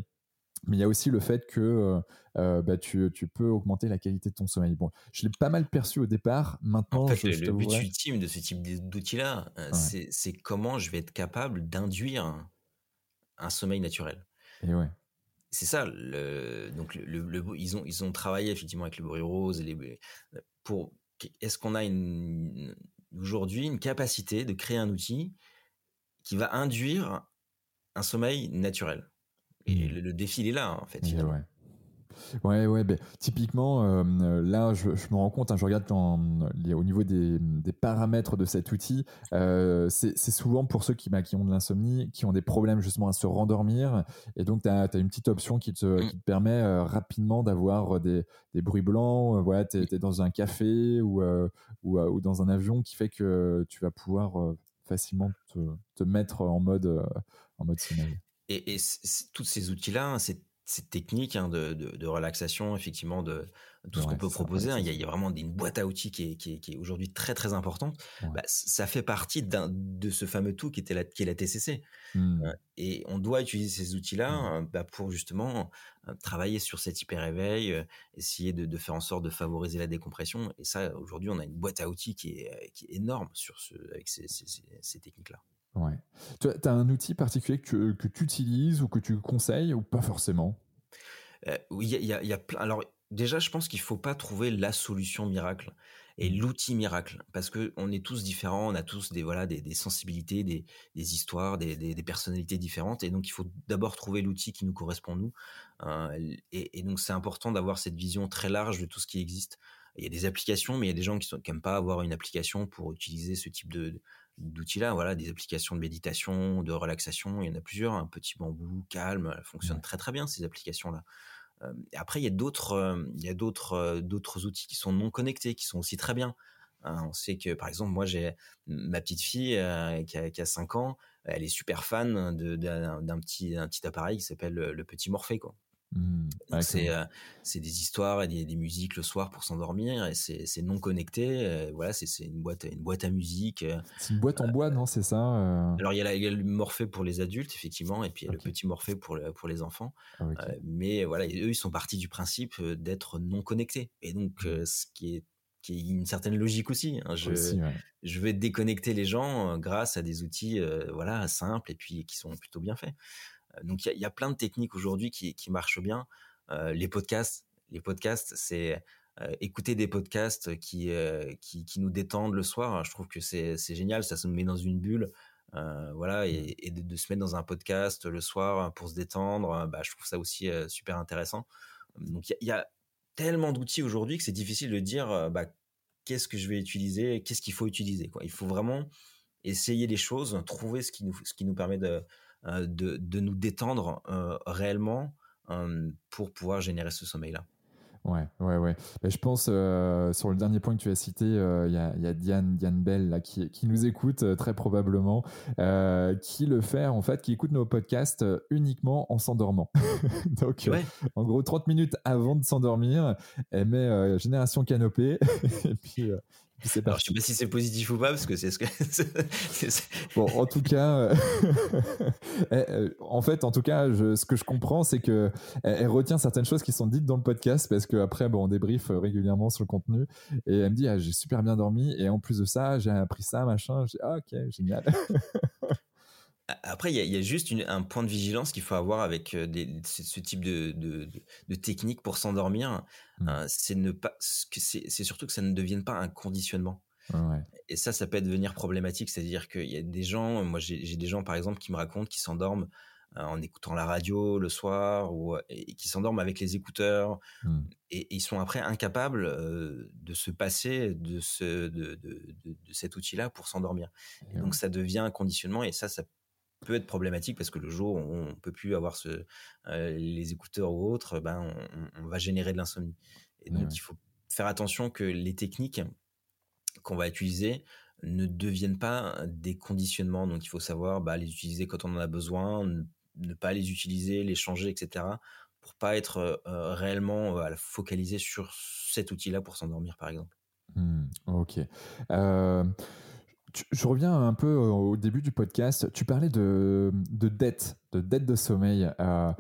Mais il y a aussi le fait que euh, euh, bah, tu, tu, peux augmenter la qualité de ton sommeil. Bon, je l'ai pas mal perçu au départ. Maintenant, en fait, le, but ultime de ce type d'outil-là, euh, c'est comment je vais être capable d'induire un, sommeil naturel. Et ouais. C'est ça. Le, donc, le, ils, ont, ils ont travaillé effectivement avec le bruit rose. Et les, pour, est-ce qu'on a une, aujourd'hui une capacité de créer un outil qui va induire un sommeil naturel? Et mmh. le, défi, il est là, en fait. Ouais. Ouais, ouais, ben, typiquement, euh, là, je, me rends compte, hein, je regarde au niveau des, paramètres de cet outil, euh, c'est souvent pour ceux qui, bah, qui ont de l'insomnie, qui ont des problèmes justement à se rendormir. Et donc, tu as, une petite option qui te, qui te permet euh, rapidement d'avoir des, des, bruits blancs. voilà, tu es, dans un café ou, ou, ou, dans un avion qui fait que tu vas pouvoir facilement te, te, mettre en mode, en mode sommeil. Et, tous ces outils-là, ces, techniques hein, de, relaxation, effectivement, de tout ce qu'on peut proposer, hein, il y, a vraiment une boîte à outils qui est, aujourd'hui très très importante. Bah, ça fait partie de ce fameux tout qui, était la, qui est la TCC. Mmh. Euh, et on doit utiliser ces outils-là mmh. euh, bah, pour justement euh, travailler sur cet hyper réveil, essayer de, faire en sorte de favoriser la décompression. Et ça, aujourd'hui, on a une boîte à outils qui est, énorme sur ce, avec ces techniques-là. Ouais. Tu as un outil particulier que, que tu utilises ou que tu conseilles ou pas forcément? Euh, Oui, il y a, y a plein. Alors, déjà, je pense qu'il ne faut pas trouver la solution miracle et mmh. l'outil miracle parce que on est tous différents, on a tous des voilà des, des sensibilités, des, des histoires, des, des, des, personnalités différentes et donc il faut d'abord trouver l'outil qui nous correspond nous. Euh, et, et, donc c'est important d'avoir cette vision très large de tout ce qui existe. Il y a des applications, mais il y a des gens qui n'aiment pas avoir une application pour utiliser ce type de, d'outils-là, voilà, des applications de méditation, de relaxation, il y en a plusieurs, un petit bambou, calme, elles fonctionnent très très bien ces applications-là. Euh, après, il y a d'autres, euh, il y a d'autres, euh, d'autres outils qui sont non connectés, qui sont aussi très bien. Hein, on sait que, par exemple, moi, j'ai ma petite fille qui, a, qui, 5 ans, elle est super fan d'un, petit, un petit appareil qui s'appelle le petit Morphée, quoi. Mmh, euh, c'est des histoires et des, musiques le soir pour s'endormir et c'est non connecté. Euh, voilà, c'est une boîte, une boîte à musique. Euh, c'est une boîte en bois, non C'est ça Alors il y, a le Morphée pour les adultes effectivement et puis il y a le petit Morphée pour, pour les enfants. Ah, mais voilà, eux ils sont partis du principe d'être non connectés et donc mmh. ce qui est qui est une certaine logique aussi. Hein. Je, je vais déconnecter les gens grâce à des outils voilà simples et puis qui sont plutôt bien faits. Donc il y, a plein de techniques aujourd'hui qui, marchent bien. Euh, les podcasts, les podcasts, c'est euh, écouter des podcasts euh, qui, qui, nous détendent le soir. Je trouve que c'est génial, ça se met dans une bulle. voilà et, de, se mettre dans un podcast le soir pour se détendre bah, je trouve ça aussi super intéressant donc il y, a tellement d'outils aujourd'hui que c'est difficile de dire bah, qu'est-ce que je vais utiliser qu'est-ce qu'il faut utiliser quoi il faut vraiment essayer les choses trouver ce qui nous ce qui nous permet de euh, de, de, nous détendre euh, réellement euh, pour pouvoir générer ce sommeil-là. Ouais, ouais, ouais. je pense sur le dernier point que tu as cité, il y, a, y, a, Diane, Diane Bell là, qui, qui nous écoute très probablement, qui le fait en fait, qui écoute nos podcasts uniquement en s'endormant. Donc, en gros, 30 minutes avant de s'endormir, elle met Génération Canopée et puis C'est Alors, je sais pas si c'est positif ou pas, parce que c'est ce que. bon, en tout cas, eh, en fait, en tout cas, ce que je comprends, c'est que elle, retient certaines choses qui sont dites dans le podcast, parce qu'après, bon, on débriefe régulièrement sur le contenu, et elle me dit, ah, j'ai super bien dormi, et en plus de ça, j'ai appris ça, machin. Je dis, ah, ok, génial. Après, il y, a juste un point de vigilance qu'il faut avoir avec euh, ce, type de, technique pour s'endormir. Mmh. Hein, c'est ne pas, c'est surtout que ça ne devienne pas un conditionnement. Et ça, ça peut devenir problématique. C'est-à-dire qu'il y a des gens, moi j'ai des gens par exemple qui me racontent qu'ils s'endorment euh, en écoutant la radio le soir ou et qui s'endorment avec les écouteurs mmh. et, ils sont après incapables euh, de se passer de ce de, cet outil-là pour s'endormir. donc ça devient un conditionnement et ça ça peut être problématique parce que le jour où on peut plus avoir ce, euh, les écouteurs ou autres, ben on, va générer de l'insomnie. Et donc il faut faire attention que les techniques qu'on va utiliser ne deviennent pas des conditionnements. Donc il faut savoir bah, les utiliser quand on en a besoin, ne, pas les utiliser, les changer, etc. pour pas être euh, réellement euh, focalisé sur cet outil-là pour s'endormir, par exemple. Mmh, ok je reviens un peu au début du podcast. Tu parlais de, de dette, de dette de sommeil. Euh,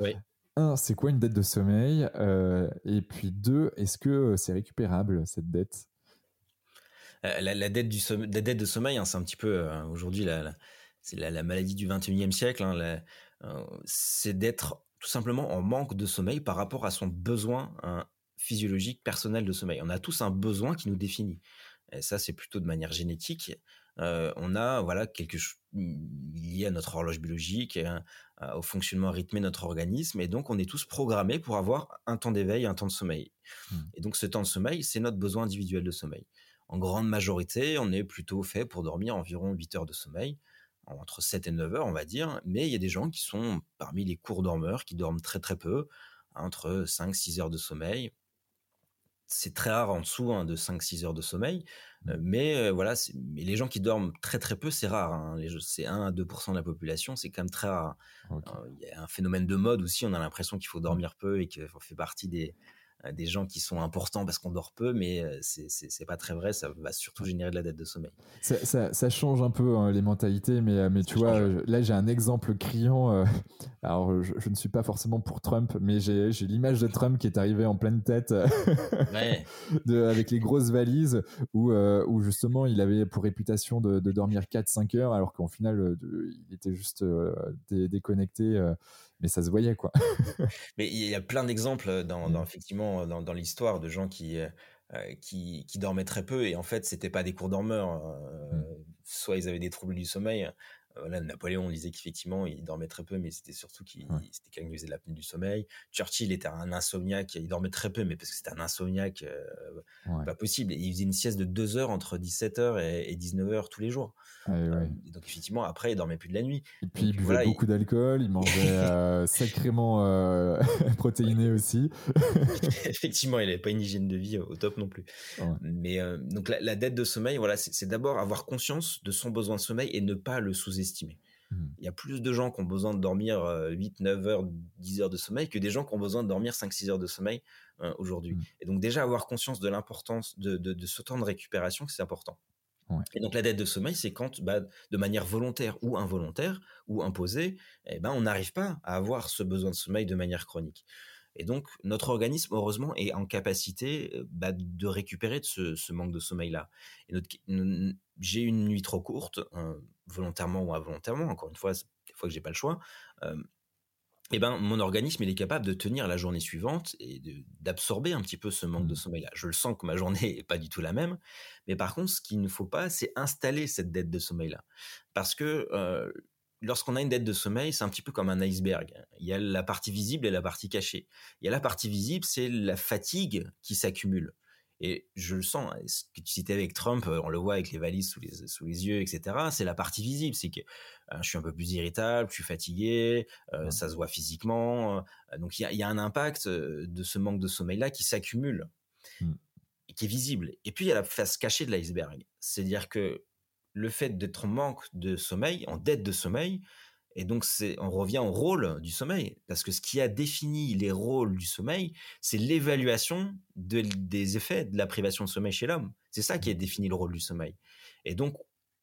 un, c'est quoi une dette de sommeil euh, Et puis deux, est-ce que c'est récupérable cette dette? Euh, la, dette du la dette de sommeil, hein, c'est un petit peu aujourd'hui la, c'est la, maladie du 21e siècle. Hein, c'est d'être tout simplement en manque de sommeil par rapport à son besoin hein, physiologique personnel de sommeil. On a tous un besoin qui nous définit. Et ça, c'est plutôt de manière génétique. Euh, on a voilà quelque chose lié à notre horloge biologique, au fonctionnement rythmé de notre organisme, et donc on est tous programmés pour avoir un temps d'éveil, un temps de sommeil. Mmh. Et donc ce temps de sommeil, c'est notre besoin individuel de sommeil. En grande majorité, on est plutôt fait pour dormir environ 8 heures de sommeil, entre 7 et 9 heures, on va dire, mais il y a des gens qui sont parmi les courts dormeurs, qui dorment très très peu, entre 5-6 heures de sommeil c'est très rare en dessous hein, de 5-6 heures de sommeil. Euh, mais euh, voilà, mais les gens qui dorment très très peu, c'est rare. Hein. C'est 1 à 2% de la population, c'est quand même très rare. Euh, il y a un phénomène de mode aussi, on a l'impression qu'il faut dormir peu et qu'on fait partie des, des gens qui sont importants parce qu'on dort peu, mais euh, c'est pas très vrai. Ça va surtout générer de la dette de sommeil. Ça, change un peu hein, les mentalités, mais, euh, tu vois, là j'ai un exemple criant. alors je, ne suis pas forcément pour Trump, mais j'ai l'image de Trump qui est arrivé en pleine tête de, avec les grosses valises où, où justement il avait pour réputation de, dormir 4-5 heures alors qu'en final il était juste déconnecté mais ça se voyait quoi. mais il y a plein d'exemples dans, mmh. effectivement dans, dans l'histoire de gens qui, euh, qui, qui dormaient très peu et en fait c'était pas des cours dormeurs, euh, mmh. soit ils avaient des troubles du sommeil, voilà, Napoléon disait qu'effectivement, il dormait très peu, mais c'était surtout qu'il c'était quelqu'un qui faisait de l'apnée du sommeil. Churchill était un insomniaque, il dormait très peu, mais parce que c'était un insomniaque euh, pas possible. il faisait une sieste de 2 heures entre 17h et, 19h tous les jours. Euh, donc effectivement, après, il dormait plus de la nuit. Et puis il buvait beaucoup d'alcool, il mangeait euh, sacrément protéiné aussi. effectivement, il n'avait pas une hygiène de vie au top non plus. Mais donc la, la, dette de sommeil, voilà, c'est d'abord avoir conscience de son besoin de sommeil et ne pas le sous estimé. Mmh. Il y a plus de gens qui ont besoin de dormir 8, euh, 9 heures, 10 heures de sommeil que des gens qui ont besoin de dormir 5, 6 heures de sommeil euh, aujourd'hui. Mmh. Et donc déjà avoir conscience de l'importance de, ce temps de récupération, c'est important. Et donc la dette de sommeil, c'est quand, bah, de manière volontaire ou involontaire ou imposée, eh ben, on n'arrive pas à avoir ce besoin de sommeil de manière chronique. Et donc, notre organisme, heureusement, est en capacité euh, bah, de récupérer de ce, manque de sommeil-là. Et j'ai une nuit trop courte, hein, volontairement ou involontairement, encore une fois, des fois que j'ai pas le choix, euh, et ben mon organisme il est capable de tenir la journée suivante et d'absorber un petit peu ce manque de mmh. sommeil là. Je le sens que ma journée est pas du tout la même, mais par contre ce qu'il ne faut pas c'est installer cette dette de sommeil là, parce que euh, lorsqu'on a une dette de sommeil, c'est un petit peu comme un iceberg. Il y a la partie visible et la partie cachée. Il y a la partie visible, c'est la fatigue qui s'accumule. Et je le sens, hein, ce que tu citais avec Trump, on le voit avec les valises sous les, sous les yeux, etc. C'est la partie visible, c'est que euh, je suis un peu plus irritable, je suis fatigué, euh, ça se voit physiquement. Euh, donc il y a, un impact de ce manque de sommeil-là qui s'accumule, mmh. et qui est visible. Et puis il y a la face cachée de l'iceberg. C'est-à-dire que le fait d'être en manque de sommeil, en dette de sommeil, et donc, c'est, on revient au rôle du sommeil, parce que ce qui a défini les rôles du sommeil, c'est l'évaluation des effets de la privation de sommeil chez l'homme. C'est ça qui est défini le rôle du sommeil. Et donc,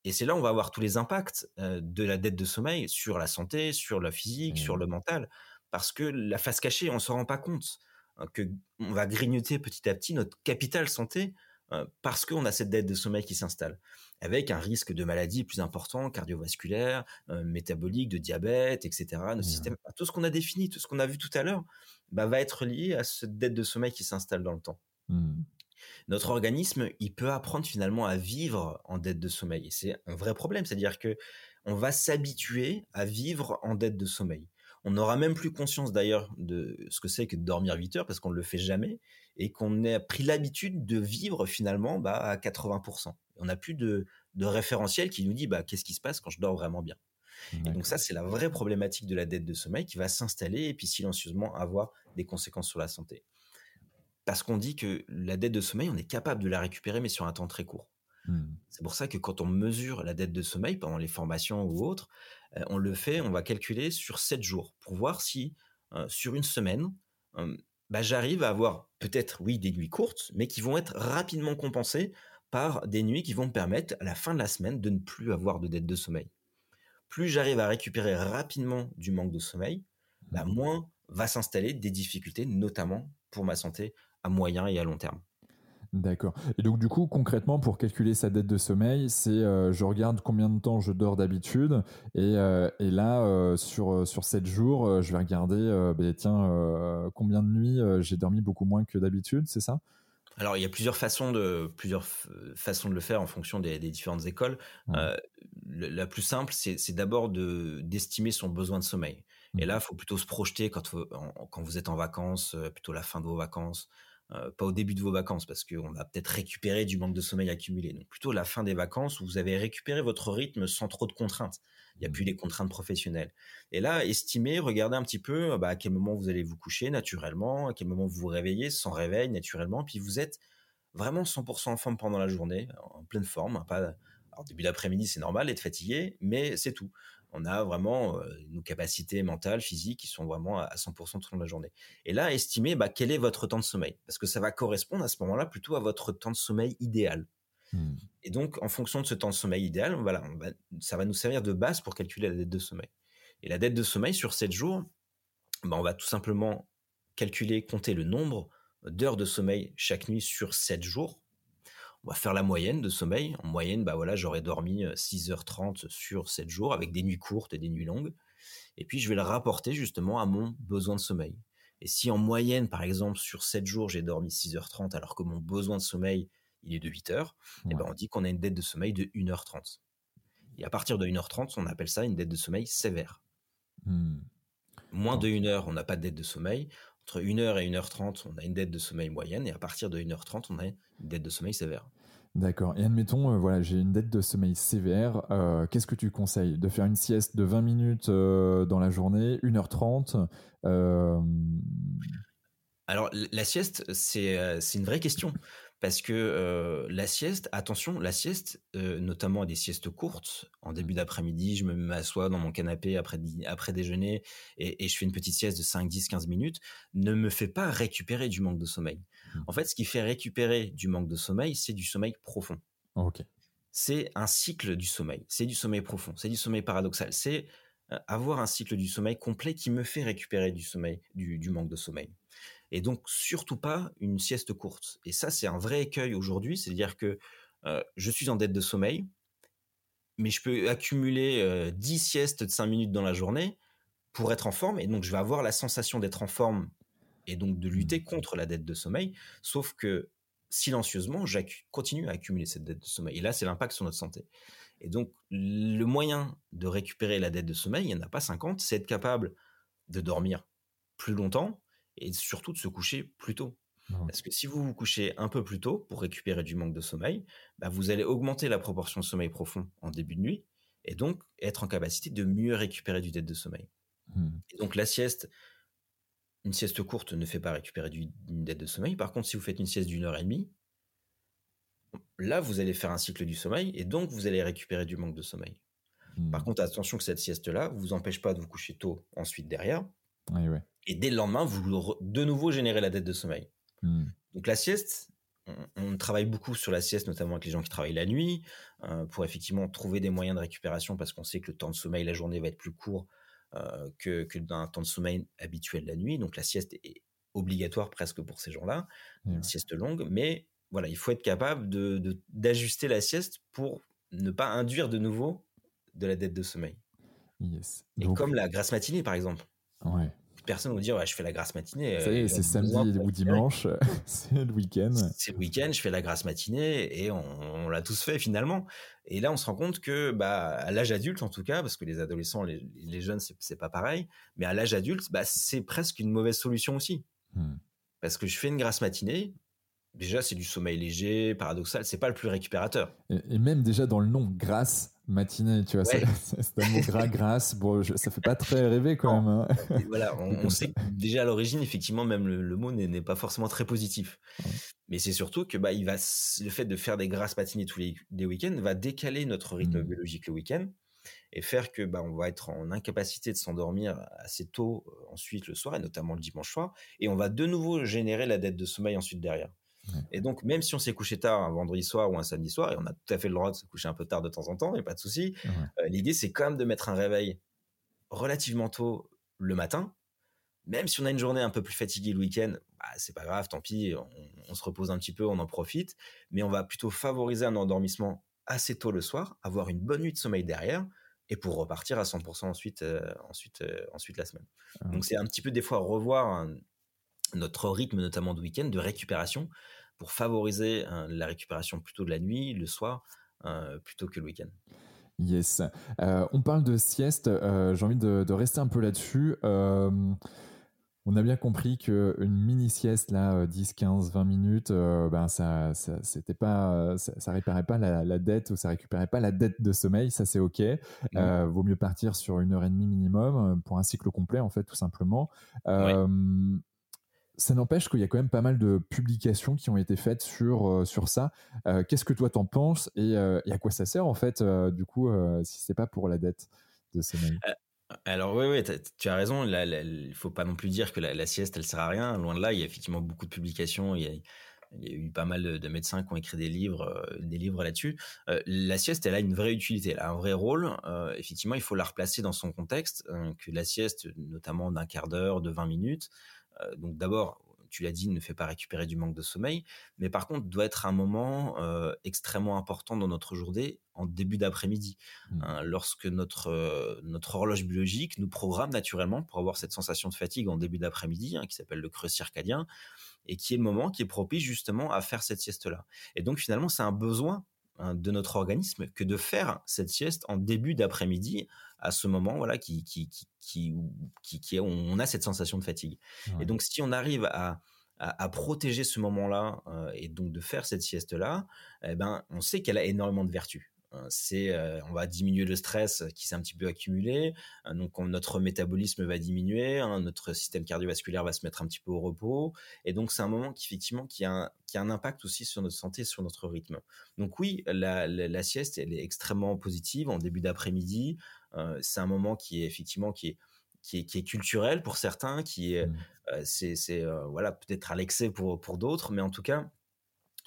et c'est là où on va avoir tous les impacts de la dette de sommeil sur la santé, sur la physique, sur mmh. le mental, parce que la face cachée, on s'en rend pas compte hein, que on va grignoter petit à petit notre capital santé parce qu'on a cette dette de sommeil qui s'installe, avec un risque de maladie plus important, cardiovasculaire, métabolique, de diabète, etc. Nos mmh. systèmes, tout ce qu'on a défini, tout ce qu'on a vu tout à l'heure, bah, va être lié à cette dette de sommeil qui s'installe dans le temps. Mmh. Notre organisme, il peut apprendre finalement à vivre en dette de sommeil. Et c'est un vrai problème, c'est-à-dire que on va s'habituer à vivre en dette de sommeil. On n'aura même plus conscience d'ailleurs de ce que c'est que de dormir 8 heures parce qu'on ne le fait jamais et qu'on a pris l'habitude de vivre finalement bah, à 80%. On n'a plus de, référentiel qui nous dit bah, qu'est-ce qui se passe quand je dors vraiment bien. Et donc ça, c'est la vraie problématique de la dette de sommeil qui va s'installer et puis silencieusement avoir des conséquences sur la santé. Parce qu'on dit que la dette de sommeil, on est capable de la récupérer, mais sur un temps très court. Mmh. C'est pour ça que quand on mesure la dette de sommeil pendant les formations ou autres, euh, on le fait, on va calculer sur 7 jours pour voir si euh, sur une semaine, euh, bah, j'arrive à avoir peut-être, oui, des nuits courtes, mais qui vont être rapidement compensées par des nuits qui vont me permettre, à la fin de la semaine, de ne plus avoir de dette de sommeil. Plus j'arrive à récupérer rapidement du manque de sommeil, bah, mmh. moins va s'installer des difficultés, notamment pour ma santé à moyen et à long terme. D'accord. Et donc du coup, concrètement, pour calculer sa dette de sommeil, c'est euh, je regarde combien de temps je dors d'habitude, et, euh, et, là, euh, sur, sur 7 jours, je vais regarder, ben, tiens, combien de nuits j'ai dormi beaucoup moins que d'habitude, c'est ça? Alors, il y a plusieurs façons de, plusieurs façons de le faire en fonction des, différentes écoles. la plus simple, c'est d'abord d'estimer son besoin de sommeil. Et mmh. là, il faut plutôt se projeter quand, quand vous êtes en vacances, plutôt la fin de vos vacances, euh, pas au début de vos vacances parce qu'on va peut-être récupérer du manque de sommeil accumulé. Donc plutôt la fin des vacances où vous avez récupéré votre rythme sans trop de contraintes. Il n'y a mmh. plus les contraintes professionnelles. Et là, estimez, regardez un petit peu bah, à quel moment vous allez vous coucher naturellement, à quel moment vous vous réveillez sans réveil naturellement, puis vous êtes vraiment 100% en forme pendant la journée, en pleine forme. Hein, pas, alors début d'après-midi, c'est normal d'être fatigué, mais c'est tout on a vraiment euh, nos capacités mentales, physiques qui sont vraiment à 100% tout au long de la journée. Et là, estimez bah, quel est votre temps de sommeil, parce que ça va correspondre à ce moment-là plutôt à votre temps de sommeil idéal. Hmm. Et donc, en fonction de ce temps de sommeil idéal, voilà, ça va nous servir de base pour calculer la dette de sommeil. Et la dette de sommeil sur 7 jours, bah, on va tout simplement calculer, compter le nombre d'heures de sommeil chaque nuit sur 7 jours on va faire la moyenne de sommeil. En moyenne, bah voilà, j'aurais dormi 6h30 sur 7 jours avec des nuits courtes et des nuits longues. Et puis, je vais le rapporter justement à mon besoin de sommeil. Et si en moyenne, par exemple, sur 7 jours, j'ai dormi 6h30 alors que mon besoin de sommeil, il est de 8 h et ben on dit qu'on a une dette de sommeil de 1h30. Et à partir de 1h30, on appelle ça une dette de sommeil sévère. Mmh. Moins de 1 heure, on n'a pas de dette de sommeil entre 1h et 1h30, on a une dette de sommeil moyenne, et à partir de 1h30, on a une dette de sommeil sévère. D'accord. Et admettons, euh, voilà, j'ai une dette de sommeil sévère. Euh, qu'est-ce que tu conseilles? De faire une sieste de 20 minutes euh, dans la journée, 1h30 Alors, la sieste, c'est une vraie question. Parce que la sieste, attention, la sieste, notamment des siestes courtes, en début d'après-midi, je me m'assois dans mon canapé après, après déjeuner et, je fais une petite sieste de 5, 10, 15 minutes, ne me fait pas récupérer du manque de sommeil. Mmh. En fait, ce qui fait récupérer du manque de sommeil, c'est du sommeil profond. Ok. C'est un cycle du sommeil, c'est du sommeil profond, c'est du sommeil paradoxal, c'est avoir un cycle du sommeil complet qui me fait récupérer du sommeil, du manque de sommeil et donc surtout pas une sieste courte. Et ça, c'est un vrai écueil aujourd'hui, c'est-à-dire que euh, je suis en dette de sommeil, mais je peux accumuler 10 euh, siestes de 5 minutes dans la journée pour être en forme, et donc je vais avoir la sensation d'être en forme et donc de lutter mmh. contre la dette de sommeil, sauf que silencieusement, je continue à accumuler cette dette de sommeil. Et là, c'est l'impact sur notre santé. Et donc, le moyen de récupérer la dette de sommeil, il n'y en a pas 50, c'est être capable de dormir plus longtemps, et surtout de se coucher plus tôt. Parce que si vous vous couchez un peu plus tôt pour récupérer du manque de sommeil, bah vous allez augmenter la proportion de sommeil profond en début de nuit et donc être en capacité de mieux récupérer du dette de sommeil. Mmh. Et donc la sieste, une sieste courte ne fait pas récupérer du, une dette de sommeil. Par contre, si vous faites une sieste d'une heure et demie, là vous allez faire un cycle du sommeil et donc vous allez récupérer du manque de sommeil. Par mmh. contre, attention que cette sieste-là vous empêche pas de vous coucher tôt ensuite derrière. Et dès le lendemain, vous de nouveau générez la dette de sommeil. Hmm. Donc la sieste, on, travaille beaucoup sur la sieste, notamment avec les gens qui travaillent la nuit, pour effectivement trouver des moyens de récupération parce qu'on sait que le temps de sommeil la journée va être plus court que, que d'un temps de sommeil habituel la nuit. Donc la sieste est obligatoire presque pour ces gens-là, une sieste longue, mais voilà, il faut être capable de, d'ajuster la sieste pour ne pas induire de nouveau de la dette de sommeil. Yes. Et comme la grasse matinée, par exemple. Ouais. Personne va dire, ouais, je fais la grasse matinée. Ça y est, c'est samedi ou dimanche, c'est le week-end. C'est le week-end, je fais la grasse matinée et on, l'a tous fait finalement. Et là, on se rend compte que, bah, à l'âge adulte en tout cas, parce que les adolescents, les, les jeunes, c'est pas pareil, mais à l'âge adulte, bah, c'est presque une mauvaise solution aussi. Hmm. Parce que je fais une grasse matinée, déjà c'est du sommeil léger, paradoxal, c'est pas le plus récupérateur. Et, même déjà dans le nom, grasse matinée, tu vois, c'est un mot gras, grasse, bon, ça fait pas très rêver quand même. Hein. Voilà, on, sait que déjà à l'origine, effectivement, même le, mot n'est pas forcément très positif. Mais c'est surtout que bah, il va, le fait de faire des grasses matinées tous les, les week-ends va décaler notre rythme hmm. biologique le week-end et faire que bah, on va être en incapacité de s'endormir assez tôt euh, ensuite le soir et notamment le dimanche soir et on va de nouveau générer la dette de sommeil ensuite derrière. Et donc même si on s'est couché tard un vendredi soir ou un samedi soir et on a tout à fait le droit de se coucher un peu tard de temps en temps, et pas de souci, euh, l'idée c'est quand même de mettre un réveil relativement tôt le matin. Même si on a une journée un peu plus fatiguée le week-end, bah, c'est pas grave, tant pis, on, on se repose un petit peu, on en profite, mais on va plutôt favoriser un endormissement assez tôt le soir, avoir une bonne nuit de sommeil derrière, et pour repartir à 100% ensuite, euh, ensuite, euh, ensuite la semaine. Ah. Donc c'est un petit peu des fois revoir notre rythme, notamment de week-end, de récupération, pour favoriser la récupération plutôt de la nuit, le soir, euh, plutôt que le week-end. Yes. on parle de sieste. J'ai envie de, de, rester un peu là-dessus. On a bien compris qu'une mini sieste là, 10, 15, 20 minutes, euh, ben ça, ça c'était pas, ça, réparait pas la, dette ou ça récupérait pas la dette de sommeil, ça c'est ok. Euh, vaut mieux partir sur une heure et demie minimum euh, pour un cycle complet en fait tout simplement. Ça n'empêche qu'il y a quand même pas mal de publications qui ont été faites sur, sur ça. Qu'est-ce que toi t'en penses et, et, à quoi ça sert en fait du coup si c'est pas pour la dette de sommeil alors oui, oui, tu as raison. Il faut pas non plus dire que la, sieste, elle sert à rien. Loin de là, il y a effectivement beaucoup de publications. Il y a, eu pas mal de, médecins qui ont écrit des livres, euh, des livres là-dessus. Euh, la sieste, elle a une vraie utilité, elle a un vrai rôle. Euh, effectivement, il faut la replacer dans son contexte. que la sieste, notamment d'un quart d'heure, de 20 minutes. Donc d'abord, tu l'as dit, ne fait pas récupérer du manque de sommeil, mais par contre doit être un moment euh, extrêmement important dans notre journée en début d'après-midi, mmh. hein, lorsque notre euh, notre horloge biologique nous programme naturellement pour avoir cette sensation de fatigue en début d'après-midi, hein, qui s'appelle le creux circadien, et qui est le moment qui est propice justement à faire cette sieste-là. Et donc finalement, c'est un besoin hein, de notre organisme que de faire cette sieste en début d'après-midi à ce moment voilà qui qui qui qui, qui, on a cette sensation de fatigue. Et donc si on arrive à à, protéger ce moment-là euh, et donc de faire cette sieste-là, eh ben on sait qu'elle a énormément de vertus. Hein, c'est euh, on va diminuer le stress qui s'est un petit peu accumulé hein, donc notre métabolisme va diminuer hein, notre système cardiovasculaire va se mettre un petit peu au repos. Et donc c'est un moment qui effectivement qui a un, qui a un impact aussi sur notre santé sur notre rythme. Donc oui la, la, sieste elle est extrêmement positive en début d'après-midi. Euh, c'est un moment qui est effectivement qui est qui est, qui est culturel pour certains qui est mmh. euh, c'est c'est voilà peut-être à l'excès pour pour d'autres mais en tout cas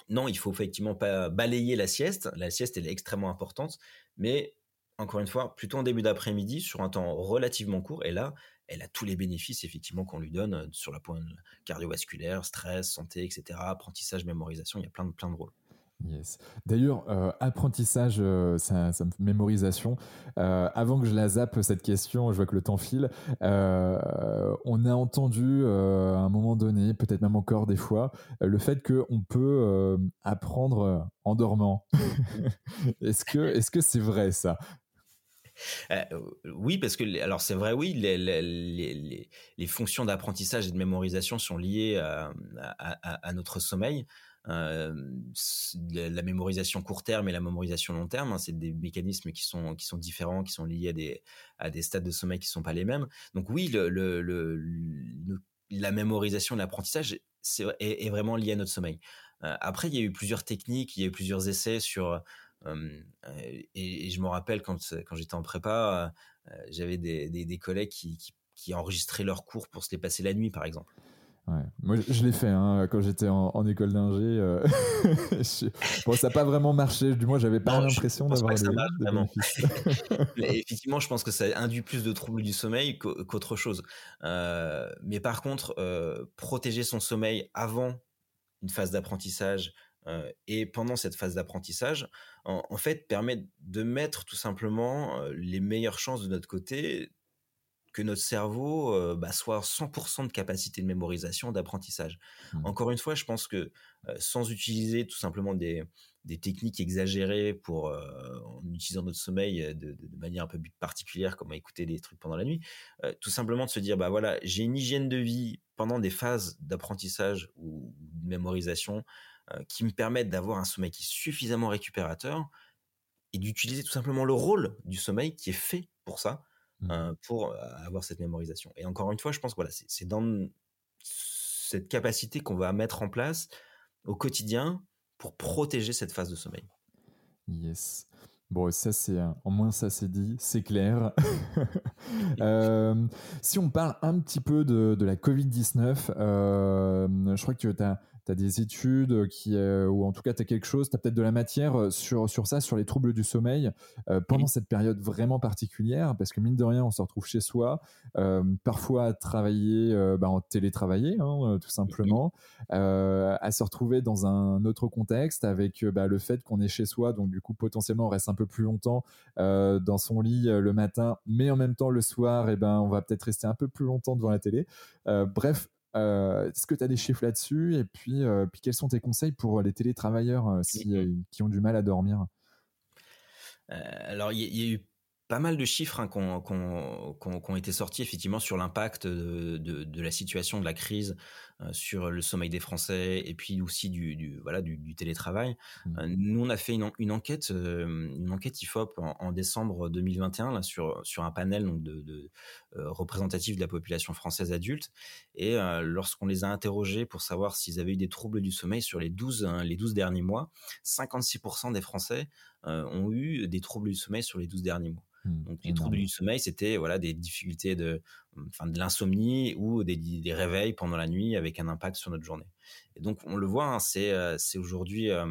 non, il faut effectivement pas balayer la sieste. La sieste, elle est extrêmement importante, mais encore une fois, plutôt en début d'après-midi, sur un temps relativement court. Et là, elle a tous les bénéfices, effectivement, qu'on lui donne euh, sur la pointe cardiovasculaire, stress, santé, etc., apprentissage, mémorisation. Il y a plein de, plein de rôles. Yes. D'ailleurs, euh, apprentissage, euh, ça, mémorisation. Euh, avant que je la zappe cette question, je vois que le temps file. on a entendu à un moment donné, peut-être même encore des fois, le fait qu'on peut apprendre en dormant. est-ce que est-ce que c'est vrai ça? Oui, parce que alors c'est vrai, oui, les, fonctions d'apprentissage et de mémorisation sont liées à notre sommeil. Euh, la mémorisation court terme et la mémorisation long terme, hein, c'est des mécanismes qui sont qui sont différents, qui sont liés à des à des stades de sommeil qui sont pas les mêmes. Donc oui, la mémorisation, l'apprentissage est, vraiment lié à notre sommeil. Euh, après, il y a eu plusieurs techniques, il y a eu plusieurs essais sur euh, et, je me rappelle quand quand j'étais en prépa, j'avais des, des, des, collègues qui, qui, qui enregistraient leurs cours pour se les passer la nuit, par exemple. Moi, je, l'ai fait hein, quand j'étais en, école d'ingé. Euh, bon, ça n'a pas vraiment marché. Du moins, j'avais pas l'impression d'avoir des, bénéfices. effectivement, je pense que ça induit plus de troubles du sommeil qu'autre chose. Euh, mais par contre, euh, protéger son sommeil avant une phase d'apprentissage et pendant cette phase d'apprentissage, en, en, fait, permet de mettre tout simplement les meilleures chances de notre côté que notre cerveau euh, bah, soit 100% de capacité de mémorisation, d'apprentissage. Mmh. Encore une fois, je pense que euh, sans utiliser tout simplement des, des techniques exagérées pour euh, en utilisant notre sommeil de, de, manière un peu particulière, comme à écouter des trucs pendant la nuit, tout simplement de se dire bah voilà, j'ai une hygiène de vie pendant des phases d'apprentissage ou de mémorisation qui me permettent d'avoir un sommeil qui est suffisamment récupérateur et d'utiliser tout simplement le rôle du sommeil qui est fait pour ça Mmh. Euh, pour euh, avoir cette mémorisation. Et encore une fois, je pense que voilà, c'est dans cette capacité qu'on va mettre en place au quotidien pour protéger cette phase de sommeil. Yes. Bon, ça c'est en moins ça c'est dit, c'est clair. Euh, si on parle un petit peu de, de la Covid-19, je crois que tu as tu as des études qui, euh, ou en tout cas tu as quelque chose, tu as peut-être de la matière euh, sur, sur ça, sur les troubles du sommeil euh, pendant cette période vraiment particulière, parce que mine de rien, on se retrouve chez soi, parfois à travailler, bah, en télétravailler, hein, tout simplement, à se retrouver dans un autre contexte avec bah, le fait qu'on est chez soi, donc du coup potentiellement on reste un peu plus longtemps dans son lit le matin, mais en même temps le soir, et eh ben, on va peut-être rester un peu plus longtemps devant la télé. bref, euh, est-ce que tu as des chiffres là-dessus? Et puis, euh, puis, quels sont tes conseils pour les télétravailleurs euh, qui ont du mal à dormir? Alors, il y, a eu pas mal de chiffres hein, qui ont été sortis effectivement sur l'impact de, la situation de la crise euh, sur le sommeil des Français et puis aussi du, voilà du, télétravail. Mmh. Euh, nous on a fait une, enquête euh, une enquête Ifop en, décembre 2021 là, sur sur un panel donc de, représentatif de la population française adulte et lorsqu'on les a interrogés pour savoir s'ils avaient eu des troubles du sommeil sur les 12 hein, les 12 derniers mois, 56% des Français ont eu des troubles du sommeil sur les 12 derniers mois. Mmh, Donc les troubles du sommeil, c'était voilà des difficultés de, enfin de l'insomnie ou des, des, réveils pendant la nuit avec un impact sur notre journée. Et donc on le voit, hein, c'est euh, c'est aujourd'hui euh,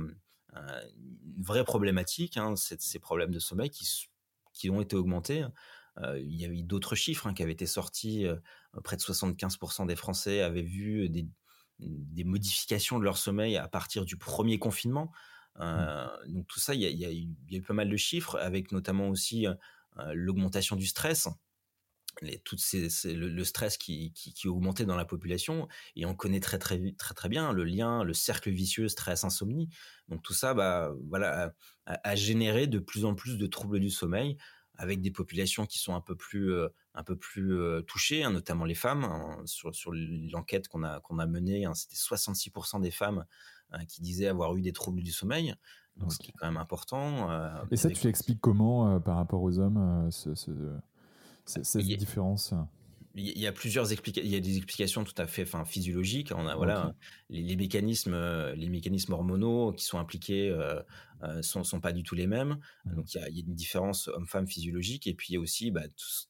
une vraie problématique, hein, ces problèmes de sommeil qui qui ont été augmentés. Euh, il y a eu d'autres chiffres hein, qui avaient été sortis. près de 75% des Français avaient vu des, des modifications de leur sommeil à partir du premier confinement. Euh, donc tout ça, il y a, y, a, y a, eu pas mal de chiffres, avec notamment aussi euh, l'augmentation du stress. Les, toutes ces, le, stress qui, qui, qui augmentait dans la population et on connaît très très très très bien le lien le cercle vicieux stress insomnie donc tout ça bah voilà a, généré de plus en plus de troubles du sommeil avec des populations qui sont un peu plus euh, un peu plus euh, touchées, hein, notamment les femmes. Hein, sur, sur l'enquête qu'on a qu'on a menée, hein, c'était 66% des femmes qui disaient avoir eu des troubles du sommeil. Donc, ce qui est quand même important. Euh, Et ça, tu l'expliques comment par rapport aux hommes, ce, ce, cette différence il y a plusieurs explications. Il y a des explications tout à fait, enfin, physiologiques. On a voilà les, mécanismes, les mécanismes hormonaux qui sont impliqués euh, euh, sont, sont pas du tout les mêmes. Mmh. Donc il y a, y a, une différence homme-femme physiologique et puis il y a aussi bah,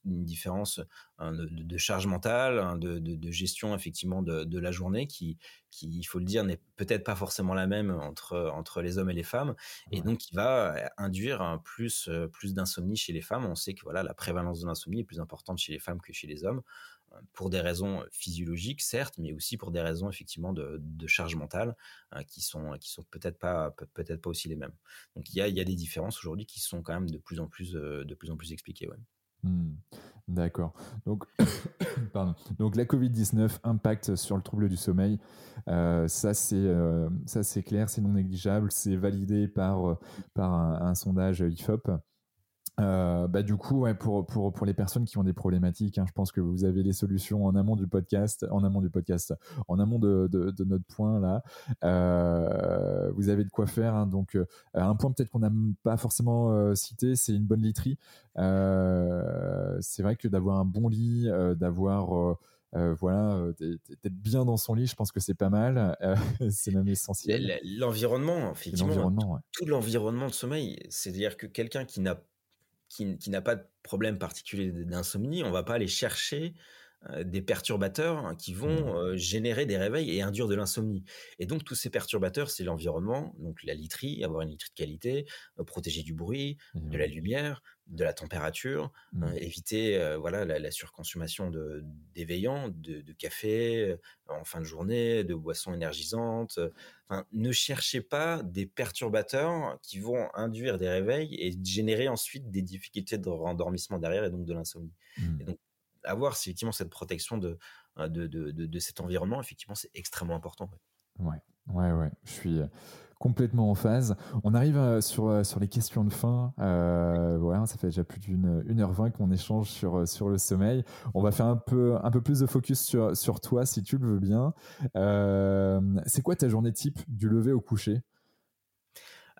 une différence hein, de, de, charge mentale, hein, de, de, de, gestion effectivement de, la journée qui, qui, il faut le dire, n'est peut-être pas forcément la même entre entre les hommes et les femmes et donc qui va induire plus plus d'insomnie chez les femmes. On sait que voilà la prévalence de l'insomnie est plus importante chez les femmes que chez les hommes pour des raisons physiologiques certes, mais aussi pour des raisons effectivement de, de charge mentale hein, qui sont qui sont peut-être pas peut-être pas aussi les mêmes. Donc il y a y a des différences aujourd'hui qui sont quand même de plus en plus euh, de plus en plus expliquées. Hmm. D'accord. Donc, la Covid-19 impacte sur le trouble du sommeil. Euh, ça c'est euh, clair, c'est non négligeable, c'est validé par par un sondage IFOP. Euh, bah du coup, ouais, pour, pour, pour les personnes qui ont des problématiques, hein, je pense que vous avez les solutions en amont du podcast, en amont du podcast, en amont de, de, de notre point là. Euh, vous avez de quoi faire. Hein, donc, euh, un point peut-être qu'on n'a pas forcément cité, c'est une bonne literie. C'est vrai que d'avoir un bon lit, d'avoir voilà, d'être bien dans son lit, je pense que c'est pas mal. c'est même essentiel. L'environnement, effectivement, tout l'environnement de sommeil, c'est-à-dire que quelqu'un qui n'a qui, n'a pas de problème particulier d'insomnie, on va pas aller chercher des perturbateurs qui vont mmh. générer des réveils et induire de l'insomnie. Et donc tous ces perturbateurs, c'est l'environnement, donc la literie, avoir une literie de qualité, protéger du bruit, de la lumière, de la température, mmh. éviter voilà la, surconsommation de d'éveillants, de, de, café en fin de journée, de boissons énergisantes. Enfin, ne cherchez pas des perturbateurs qui vont induire des réveils et générer ensuite des difficultés de rendormissement derrière et donc de l'insomnie. Mmh. Et donc avoir effectivement cette protection de, de, de, de cet environnement, effectivement, c'est extrêmement important. Ouais, ouais, ouais. Je suis complètement en phase. On arrive euh, sur, euh, sur les questions de fin. Euh, ça fait déjà plus d'une 1h20 qu'on échange sur, sur le sommeil. On va faire un peu, un peu plus de focus sur, sur toi, si tu le veux bien. c'est quoi ta journée type du lever au coucher?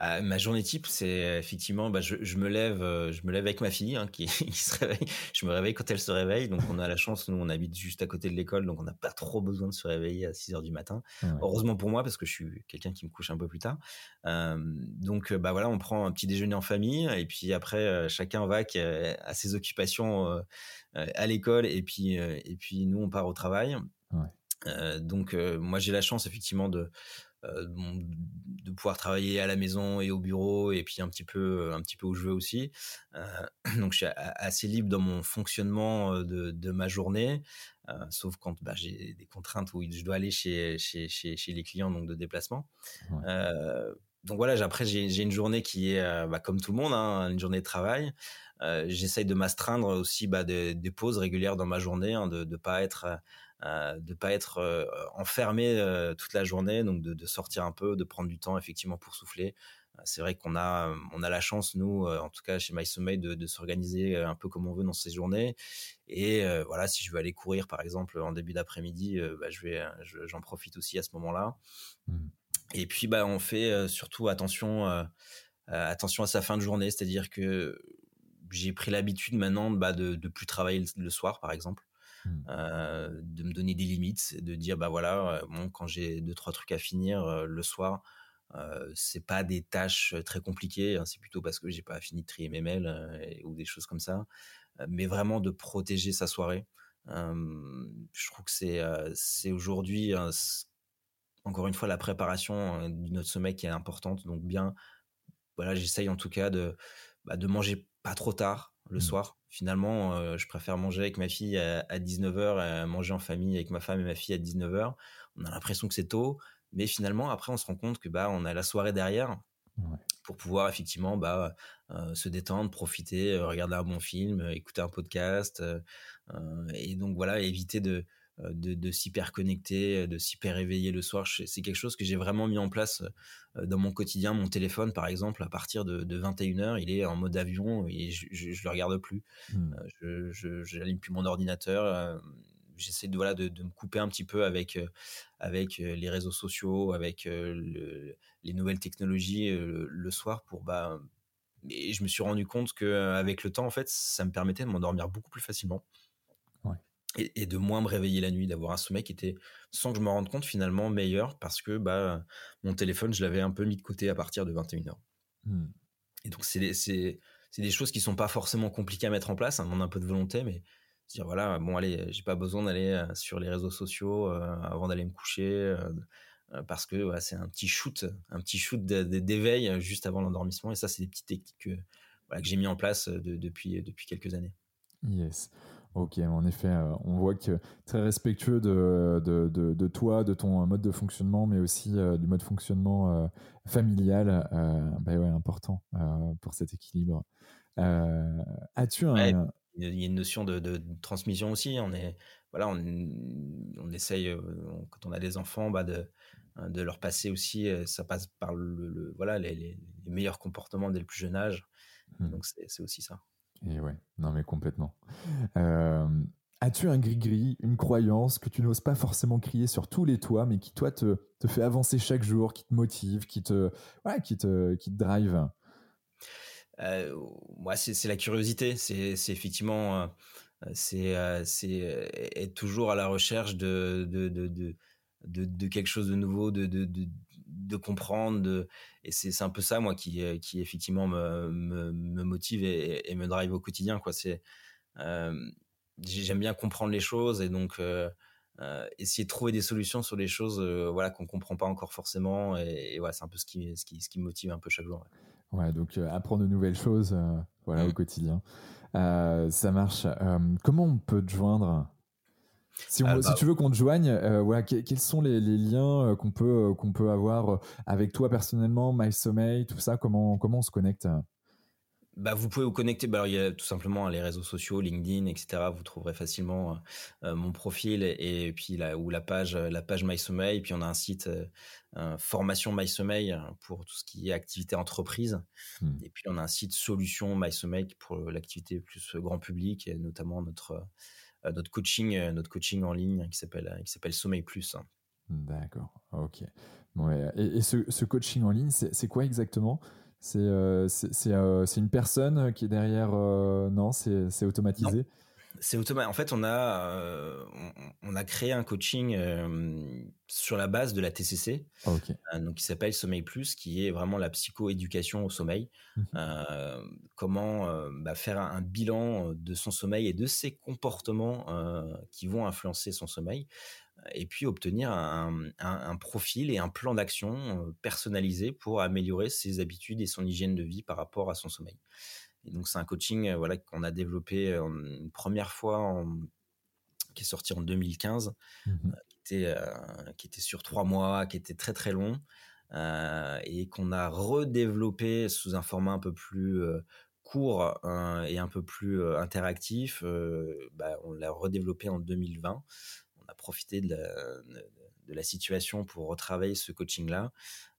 Ah, ma journée type, c'est effectivement, bah, je, je, me lève, euh, je me lève avec ma fille hein, qui, qui, se réveille. Je me réveille quand elle se réveille, donc on a la chance, nous on habite juste à côté de l'école, donc on n'a pas trop besoin de se réveiller à 6 heures du matin. Heureusement pour moi parce que je suis quelqu'un qui me couche un peu plus tard. Euh, donc bah voilà, on prend un petit déjeuner en famille et puis après euh, chacun va à ses occupations euh, à l'école et puis et puis nous on part au travail. Ouais. donc moi j'ai la chance effectivement de euh, de pouvoir travailler à la maison et au bureau et puis un petit peu un petit peu où je veux aussi. Euh, donc je suis assez libre dans mon fonctionnement euh, de, de ma journée sauf quand bah, j'ai des contraintes où je dois aller chez chez, chez, chez les clients donc de déplacement. Donc voilà, après j'ai une journée qui est bah, comme tout le monde, hein, une journée de travail. Euh, J'essaye de m'astreindre aussi bah, des, des, pauses régulières dans ma journée, hein, de ne pas être euh, de pas être euh, enfermé euh, toute la journée, donc de, de, sortir un peu, de prendre du temps effectivement pour souffler. C'est vrai qu'on a, on a la chance, nous, en tout cas chez My de, de s'organiser un peu comme on veut dans ces journées. Et voilà, si je veux aller courir, par exemple, en début d'après-midi, bah, je vais, j'en profite aussi à ce moment-là. Mmh. Et puis, bah, on fait surtout attention, attention à sa fin de journée, c'est-à-dire que j'ai pris l'habitude maintenant bah, de, de plus travailler le soir, par exemple. Mmh. Euh, de me donner des limites, de dire bah voilà, euh, bon, quand j'ai deux trois trucs à finir euh, le soir, euh, c'est pas des tâches très compliquées, hein, c'est plutôt parce que j'ai pas fini de trier mes mails ou des choses comme ça, mais vraiment de protéger sa soirée. je trouve que c'est c'est aujourd'hui encore une fois la préparation de notre sommeil qui est importante, donc bien voilà, j'essaye en tout cas de bah, de manger pas trop tard, le mmh. soir. Finalement, euh, je préfère manger avec ma fille à, 19h, manger en famille avec ma femme et ma fille à 19h. On a l'impression que c'est tôt, mais finalement, après, on se rend compte que bah, on a la soirée derrière pour pouvoir effectivement bah, euh, se détendre, profiter, euh, regarder un bon film, écouter un podcast. et donc voilà, éviter de, de, de s'hyper connecter, euh, de s'hyper réveiller le soir. C'est quelque chose que j'ai vraiment mis en place euh, dans mon quotidien. Mon téléphone, par exemple, à partir de, 21h, il est en mode avion et je, je, le regarde plus. Mmh. Je, n'allume plus mon ordinateur. J'essaie de voilà de, me couper un petit peu avec avec les réseaux sociaux, avec les nouvelles technologies le, soir pour bah et je me suis rendu compte que avec le temps en fait ça me permettait de m'endormir beaucoup plus facilement et, de moins me réveiller la nuit, d'avoir un sommeil qui était, sans que je me rende compte, finalement meilleur parce que bah, mon téléphone, je l'avais un peu mis de côté à partir de 21h. Mmh. Et donc, c'est des, des choses qui sont pas forcément compliquées à mettre en place, ça demande un peu de volonté, mais se dire voilà, bon, allez, j'ai pas besoin d'aller euh, sur les réseaux sociaux euh, avant d'aller me coucher. Euh, parce que c'est un petit shoot, un petit shoot d'éveil juste avant l'endormissement. Et ça, c'est des petites techniques que, voilà, que j'ai mis en place depuis, depuis quelques années. Yes. Ok, en effet, euh, on voit que très respectueux de, de, de, toi, de ton mode de fonctionnement, mais aussi euh, du mode de fonctionnement euh, familial, bah ouais, important pour cet équilibre. As-tu un... il y a une notion de, transmission aussi. On est, voilà, on, on essaye quand on a des enfants, bah de, de leur passer aussi. Ça passe par le, voilà les, les, meilleurs comportements dès le plus jeune âge. Mmh. Donc c'est aussi ça. Et ouais, non mais complètement. Euh, as-tu un gris-gris, une croyance que tu n'oses pas forcément crier sur tous les toits, mais qui toi te, te fait avancer chaque jour, qui te motive, qui te, qui te, qui te drive? Euh, Moi, c'est la curiosité. C'est effectivement, euh, c'est être toujours à la recherche de, de, de, de quelque chose de nouveau, de, de comprendre. De... Et c'est un peu ça, moi, qui, euh, qui effectivement me, me, me motive et, me drive au quotidien. Quoi. C'est, euh, j'aime bien comprendre les choses et donc essayer de trouver des solutions sur les choses voilà, qu'on ne comprend pas encore forcément. Et, voilà, c'est un peu ce qui, ce, qui, ce qui me motive un peu chaque jour. Ouais, donc apprendre de nouvelles choses voilà, au mmh. quotidien. ça marche. comment on peut te joindre si, bah tu veux qu'on te joigne, voilà, quels sont les, liens qu'on peut, qu'on peut avoir avec toi personnellement, MySommeil, tout ça comment, comment on se connecte bah, vous pouvez vous connecter. Bah, alors, il y a tout simplement les réseaux sociaux, LinkedIn, etc. Vous trouverez facilement euh, mon profil et, puis là ou la page, la page MySommeil. Et puis on a un site euh, formation MySommeil hein, pour tout ce qui est activité entreprise. Mmh. Et puis on a un site solution MySommeil pour l'activité plus grand public et notamment notre euh, notre coaching, notre coaching en ligne qui s'appelle qui s'appelle Sommeil Plus. D'accord. Ok. Ouais. Et, ce, ce, coaching en ligne, c'est quoi exactement? Euh, euh, c'est une personne qui est derrière. Euh, non, c'est automatisé? C'est automatique. En fait, on a, on, a créé un coaching sur la base de la TCC, donc qui s'appelle Sommeil Plus, qui est vraiment la psychoéducation au sommeil. Mmh comment bah, faire un, bilan de son sommeil et de ses comportements qui vont influencer son sommeil et puis obtenir un, profil et un plan d'action personnalisé pour améliorer ses habitudes et son hygiène de vie par rapport à son sommeil. Et donc c'est un coaching voilà qu'on a développé une première fois qui est sorti en 2015, mmh qui, était, qui était sur trois mois, qui était très très long. et qu'on a redéveloppé sous un format un peu plus court et un peu plus interactif. Bah, on l'a redéveloppé en 2020 on a profité de la, situation pour retravailler ce coaching-là.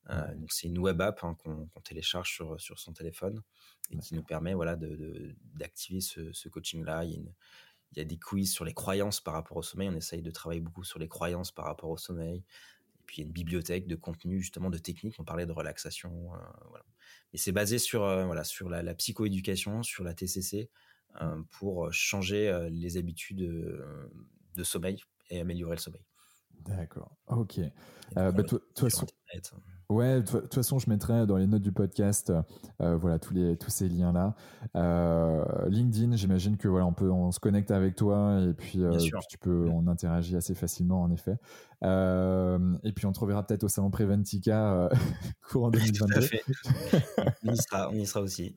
Euh, donc c'est une web app hein, qu'on télécharge sur, sur son téléphone et qui nous permet voilà, d'activer ce, coaching-là. Il, y a des quiz sur les croyances par rapport au sommeil. On essaye de travailler beaucoup sur les croyances par rapport au sommeil. Et puis il y a une bibliothèque de contenu, justement, de techniques. On parlait de relaxation. Euh, voilà. Et c'est basé sur, euh, voilà, sur la, la, psychoéducation, sur la TCC, pour changer les habitudes de sommeil et améliorer le sommeil. D'accord, ok. Euh, bah, façon, ouais, de toute façon, je mettrai dans les notes du podcast, euh, voilà, tous les tous ces liens là. Euh, LinkedIn, j'imagine que voilà, on peut, on se connecte avec toi et puis, tu peux, on interagit assez facilement en effet. et puis on te reverra peut-être au salon Preventica courant 2022. on y sera, on y sera aussi.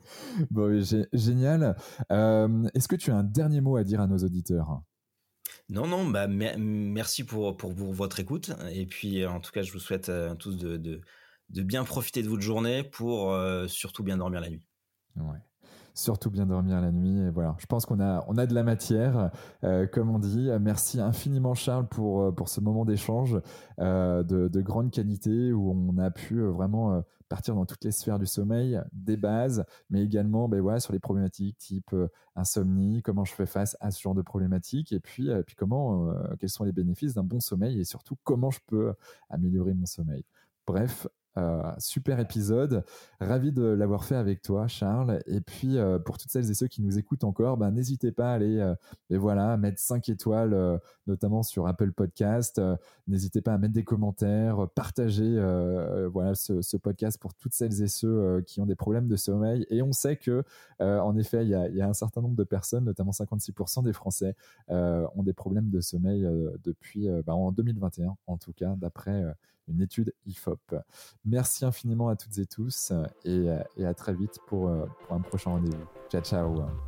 Bon, génial. Est-ce que tu as un dernier mot à dire à nos auditeurs? Non, non, bah, merci pour, pour, votre écoute. Et puis, en tout cas, je vous souhaite à tous de, de, bien profiter de votre journée pour surtout bien dormir la nuit. Ouais surtout bien dormir la nuit. Et voilà, je pense qu'on a, on a de la matière, comme on dit. Merci infiniment Charles pour, pour ce moment d'échange de, de, grande qualité où on a pu vraiment partir dans toutes les sphères du sommeil, des bases, mais également ben voilà, sur les problématiques type euh, insomnie, comment je fais face à ce genre de problématiques, et puis, euh, puis comment, euh, quels sont les bénéfices d'un bon sommeil, et surtout comment je peux améliorer mon sommeil. Bref, euh, super épisode. Ravi de l'avoir fait avec toi, Charles. Et puis, euh, pour toutes celles et ceux qui nous écoutent encore, ben, n'hésitez pas à aller euh, voilà, mettre 5 étoiles, notamment sur Apple Podcast. n'hésitez pas à mettre des commentaires, partager voilà, ce, podcast pour toutes celles et ceux qui ont des problèmes de sommeil. Et on sait que, en effet, il y a, y a, un certain nombre de personnes, notamment 56% des Français, ont des problèmes de sommeil depuis ben, en 2021, en tout cas, d'après une étude IFOP. Merci infiniment à toutes et tous et, à très vite pour, euh, pour un prochain rendez-vous. Ciao, ciao.